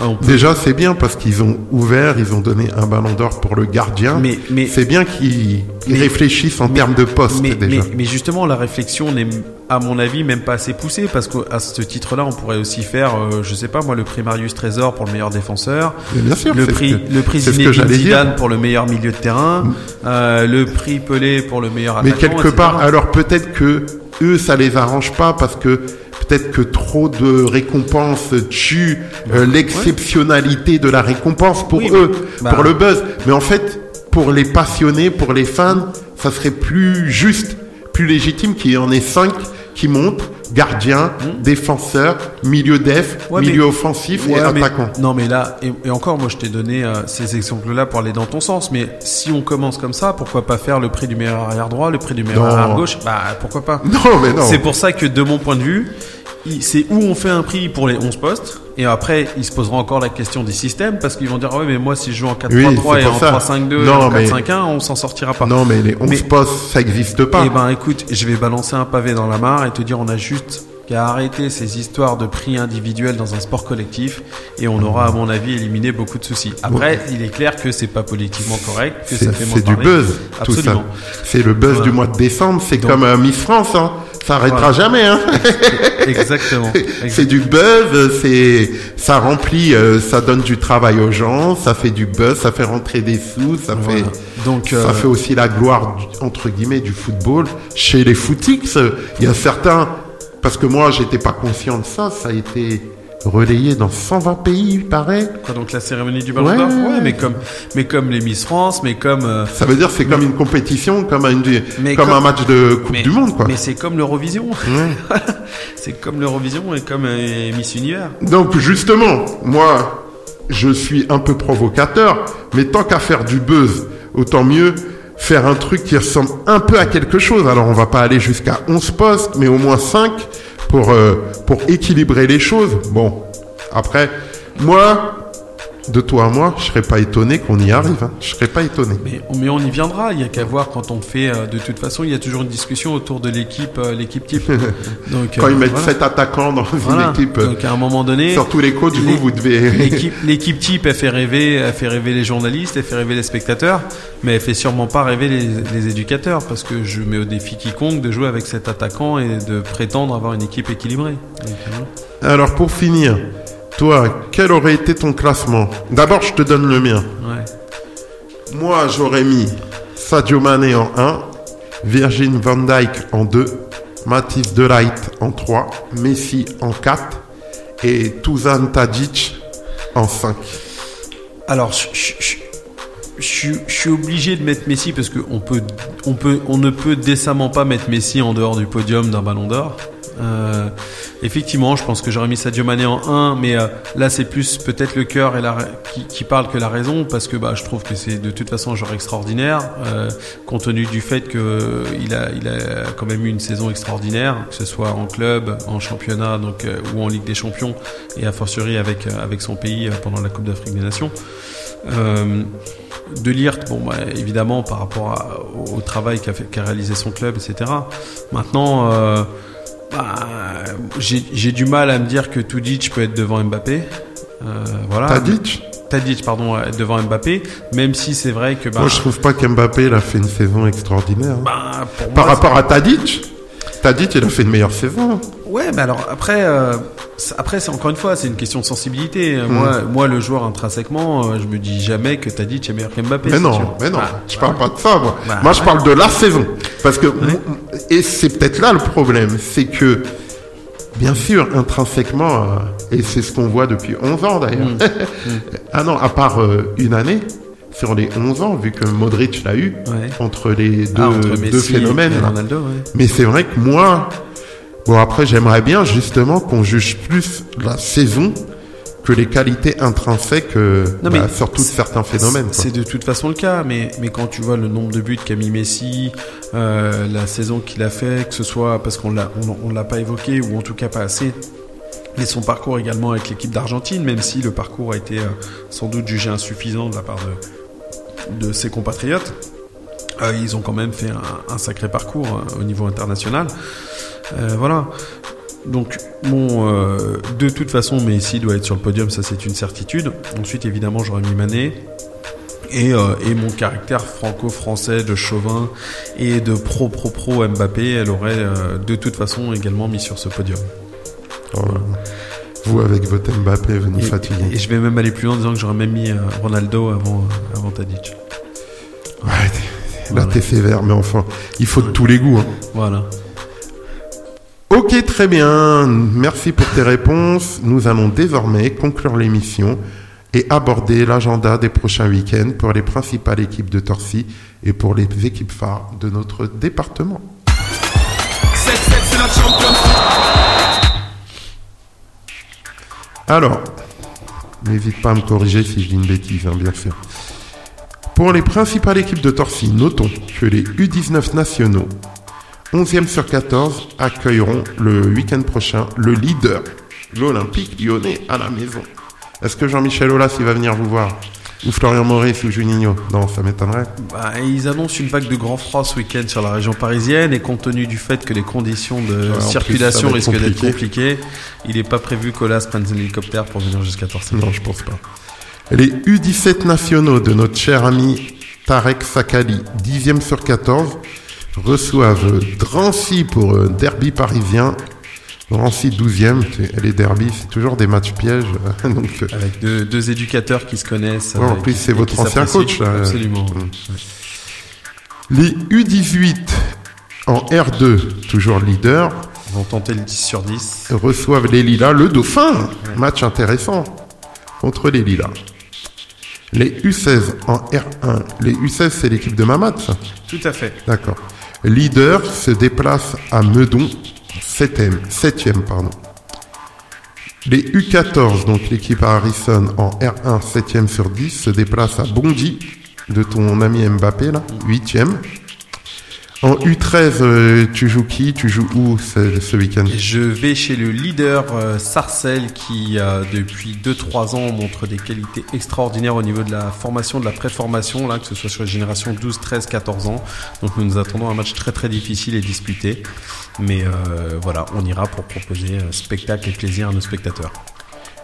Euh, peut- Déjà, c'est bien parce qu'ils ont ouvert, ils ont donné un ballon d'or pour le gardien. Mais- mais- c'est bien qu'ils réfléchissent en termes de poste mais, déjà. mais, justement, la réflexion n'est, à mon avis, même pas assez poussée parce qu'à ce titre-là, on pourrait aussi faire, euh, je sais pas moi, le prix Marius Trésor pour le meilleur défenseur, bien sûr, le prix, que- le prix Zinedine dire. Zidane pour le meilleur milieu de terrain, euh, le prix Pelé pour le meilleur Mais quelque part, alors peut-être que eux, ça les arrange pas parce que peut-être que trop de récompenses tue euh, l'exceptionnalité de la récompense pour Oui, eux, pour bah- le buzz. Mais en fait, pour les passionnés, pour les fans, ça serait plus juste, plus légitime qu'il y en ait cinq qui montent gardien, défenseur, milieu def, Hmm. Mais- milieu offensif et Ouais, mais- attaquant. non, mais là, et, et encore, moi, je t'ai donné euh, ces exemples-là pour aller dans ton sens. Mais si on commence comme ça, pourquoi pas faire le prix du meilleur arrière droit, le prix du meilleur Non. arrière gauche? Bah, pourquoi pas? Non, mais non. C'est pour ça que, de mon point de vue, c'est où on fait un prix pour les 11 postes. Et après, ils se poseront encore la question des systèmes parce qu'ils vont dire, Ah ouais, mais moi, si je joue en 4-3-3 Oui, et en pour ça. 3-5-2 et en mais- 4-5-1, on s'en sortira pas. Non, mais les 11 Mais- postes, ça n'existe pas. Eh ben, écoute, je vais balancer un pavé dans la mare et te dire, on a juste qu'à arrêter ces histoires de prix individuels dans un sport collectif et on aura, à mon avis, éliminé beaucoup de soucis. Après, il est clair que c'est pas politiquement correct, que ça fait c'est du buzz, tout ça. C'est le buzz Voilà. du mois de décembre. C'est comme euh, Miss France, hein. Ça arrêtera Voilà. jamais, hein. Exactement. c'est du buzz, c'est, ça remplit, euh, ça donne du travail aux gens, ça fait du buzz, ça fait rentrer des sous, ça Voilà. fait, Donc, ça euh, fait aussi la gloire, entre guillemets, du football. Chez les footix, il y a certains, parce que moi, j'étais pas conscient de ça, ça a été relayé dans 120 pays, il paraît. quoi, donc la cérémonie du Ballon Ouais, d'Or ouais, mais comme, mais comme les Miss France, mais comme, euh, Ça veut dire c'est comme une compétition, comme, une, Mais comme, comme- un match de Coupe mais, du Monde, quoi. mais c'est comme l'Eurovision. Ouais. c'est comme l'Eurovision et comme euh, Miss Univers. Donc justement, moi, je suis un peu provocateur, mais tant qu'à faire du buzz, autant mieux faire un truc qui ressemble un peu à quelque chose. Alors on va pas aller jusqu'à 11 postes, mais au moins 5 pour, euh, pour équilibrer les choses. Bon, après, moi, de toi à moi, je serais pas étonné qu'on y arrive. hein. Je serais pas étonné. Mais, mais on y viendra. Il y a qu'à voir quand on fait. euh, de toute façon, il y a toujours une discussion autour de l'équipe, euh, l'équipe type. Donc Quand euh, ils mettent voilà. 7 attaquants dans Voilà. une équipe, euh, Donc à un moment donné, sur tous les coachs, vous, devez... l'équipe, l'équipe type, elle fait rêver, elle fait rêver les journalistes, elle fait rêver les spectateurs, mais elle fait sûrement pas rêver les, les éducateurs, parce que je mets au défi quiconque de jouer avec cet attaquant et de prétendre avoir une équipe équilibrée. Donc, voilà. Alors pour finir, toi, quel aurait été ton classement D'abord, je te donne le mien. Ouais. Moi, j'aurais mis Sadio Mané en 1, Virgin van Dijk en 2, Mathis Delight en 3, Messi en 4 et Tuzan Tadic en 5. Alors, je, suis- je suis obligé de mettre Messi parce qu'on peut, on peut, on ne peut décemment pas mettre Messi en dehors du podium d'un Ballon d'Or. Euh, effectivement, je pense que j'aurais mis Sadio Mané en 1, mais euh, là c'est plus peut-être le cœur qui, parle que la raison, parce que bah, je trouve que c'est de toute façon un joueur extraordinaire, euh, compte tenu du fait que euh, il a, quand même eu une saison extraordinaire, que ce soit en club, en championnat, donc ou en Ligue des Champions, et a fortiori avec son pays pendant la Coupe d'Afrique des Nations. De Lirt, bon, bah, évidemment, par rapport au, travail qu'a réalisé son club, etc. Maintenant, bah, j'ai du mal à me dire que Tudic peut être devant Mbappé. Euh, voilà. Tadic Tadic, pardon, être devant Mbappé, même si c'est vrai que bah, Moi, je trouve pas qu'Mbappé il a fait une saison extraordinaire. bah, pour Par moi, rapport à Tadic, Tadic, il a fait une meilleure saison. Ouais, mais alors après, euh, après c'est encore une fois, c'est une question de sensibilité. Moi, moi, le joueur intrinsèquement, euh, je me dis jamais que Tadic est meilleur qu'Mbappé. Mais non, mais non, Bah, je bah, parle pas de ça, moi. Bah, moi, je ouais. parle de la saison. Parce que, et c'est peut-être là le problème, c'est que, bien sûr, intrinsèquement, euh, et c'est ce qu'on voit depuis 11 ans d'ailleurs. Mm. ah non, à part euh, une année, sur les 11 ans, vu que Modric l'a eu, Ouais. entre les deux, Ah, entre deux Messi phénomènes. Ronaldo, ouais. Mais c'est vrai que moi, bon après j'aimerais bien justement qu'on juge plus la saison que les qualités intrinsèques euh, Non, bah, surtout de certains phénomènes. C'est de toute façon le cas, mais, mais quand tu vois le nombre de buts qu'a mis Messi, euh, la saison qu'il a fait, que ce soit parce qu'on l'a, on, on l'a pas évoqué ou en tout cas pas assez, et son parcours également avec l'équipe d'Argentine, même si le parcours a été euh, sans doute jugé insuffisant de la part de, de ses compatriotes, euh, ils ont quand même fait un, un sacré parcours euh, au niveau international. Euh, voilà. Donc, bon, euh, de toute façon, Messi doit être sur le podium, ça c'est une certitude. Ensuite, évidemment, j'aurais mis Mané. Et, euh, et mon caractère franco-français de chauvin et de pro-pro-pro Mbappé, elle aurait euh, de toute façon également mis sur ce podium. Oh, vous, avec votre Mbappé, vous nous Et, je vais même aller plus loin en disant que j'aurais même mis euh, Ronaldo avant, avant Tadic. Ouais, là, Voilà. t'es sévère, mais enfin, il faut de tous les goûts. hein. Voilà. Ok, très bien. Merci pour tes réponses. Nous allons désormais conclure l'émission et aborder l'agenda des prochains week-ends pour les principales équipes de Torcy et pour les équipes phares de notre département. Alors, n'hésite pas à me corriger si je dis une bêtise, hein, bien sûr. Pour les principales équipes de Torcy, notons que les U19 nationaux 11e sur 14 accueilleront le week-end prochain le leader, l'Olympique lyonnais, à la maison. Est-ce que Jean-Michel Aulas il va venir vous voir? Ou Florian Maurice ou Juninho? Non, ça m'étonnerait. Bah, ils annoncent une vague de grand froid ce week-end sur la région parisienne et compte tenu du fait que les conditions de circulation risquent d'être compliqué. compliquées, il n'est pas prévu qu'Olas prenne un hélicoptère pour venir jusqu'à Torcy. Non, je pense pas. Les U17 nationaux de notre cher ami Tarek Sakali, 10e sur 14, reçoivent Drancy pour euh, derby parisien. Drancy 12e, c'est- les derbys, c'est toujours des matchs pièges. Donc, euh, Avec deux, deux éducateurs qui se connaissent. Ouais, en plus, c'est votre ancien coach, là. Absolument. Mm. Les U18 en R2, toujours leader, Ils vont tenter le 10 sur 10. reçoivent les Lilas, le Dauphin. Match intéressant contre les Lilas. Les U16 en R1. Les U16, c'est l'équipe de Mamad, ça? Tout à fait. D'accord. Leader se déplace à Meudon, 7e, 7e pardon. Les U14, donc l'équipe Harrison en R1, 7e sur 10, se déplace à Bondy, de ton ami Mbappé, là, 8e. En U13, euh, tu joues qui Tu joues où ce, ce week-end? Je vais chez le leader euh, Sarcelles qui, depuis 2-3 ans, montre des qualités extraordinaires au niveau de la formation, de la préformation, là, que ce soit sur la génération 12, 13, 14 ans. Donc nous nous attendons à un match très très difficile et disputé. Mais euh, voilà, on ira pour proposer spectacle et plaisir à nos spectateurs.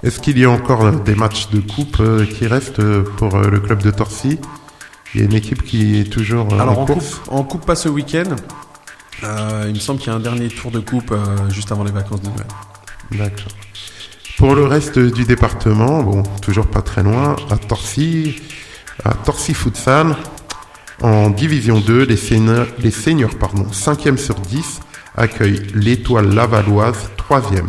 Est-ce qu'il y a encore des matchs de coupe qui restent pour le club de Torcy? Il y a une équipe qui est toujours euh, Alors en en coupe, en coupe pas ce week-end. Euh, il me semble qu'il y a un dernier tour de coupe euh, juste avant les vacances de Noël. D'accord. Pour le reste du département, bon, toujours pas très loin, à Torcy, à Torcy Futsal, en division 2, les seniors, les seniors pardon, 5e sur 10 accueillent l'étoile lavalloise 3e.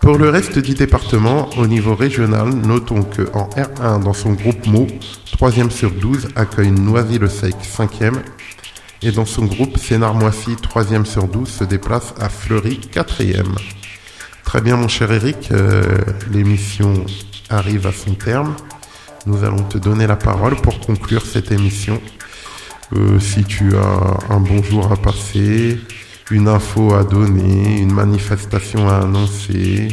Pour le reste du département, au niveau régional, notons que en R1 dans son groupe MO, 3e sur 12 accueille Noisy-le-Sec 5e et dans son groupe Sénard-Moissy 3e sur 12 se déplace à Fleury 4e. Très bien, mon cher Eric, euh, l'émission arrive à son terme. Nous allons te donner la parole pour conclure cette émission. Euh, si tu as un bonjour à passer, une info à donner, une manifestation à annoncer,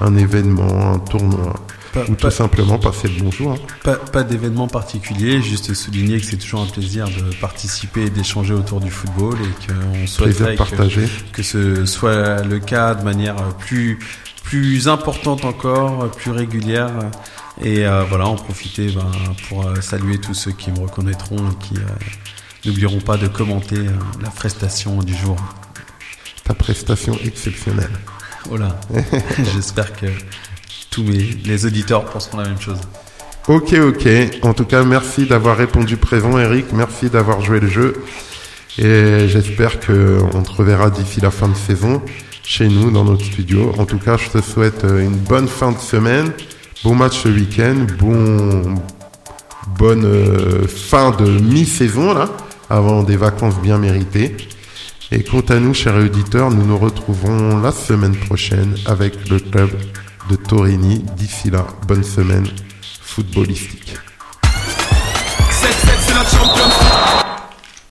un événement, un tournoi, Pas- ou pas- tout simplement passer le bonjour. hein. Pas, pas d'événement particulier, juste souligner que c'est toujours un plaisir de participer et d'échanger autour du football et qu'on souhaiterait que, que ce soit le cas de manière plus, plus importante encore, plus régulière. Et euh, voilà, en profiter ben, pour euh, saluer tous ceux qui me reconnaîtront et qui euh, n'oublieront pas de commenter euh, la prestation du jour. Ta prestation exceptionnelle. Voilà, j'espère que tous mes, les auditeurs penseront la même chose. Ok, ok. En tout cas, merci d'avoir répondu présent, Eric. Merci d'avoir joué le jeu. Et j'espère que on te reverra d'ici la fin de saison chez nous, dans notre studio. En tout cas, je te souhaite euh, une bonne fin de semaine. Bon match ce week-end. Bon, bonne euh, fin de mi-saison, là, avant des vacances bien méritées. Et quant à nous, chers auditeurs, nous nous retrouverons la semaine prochaine avec le club de Torini. D'ici là, bonne semaine footballistique.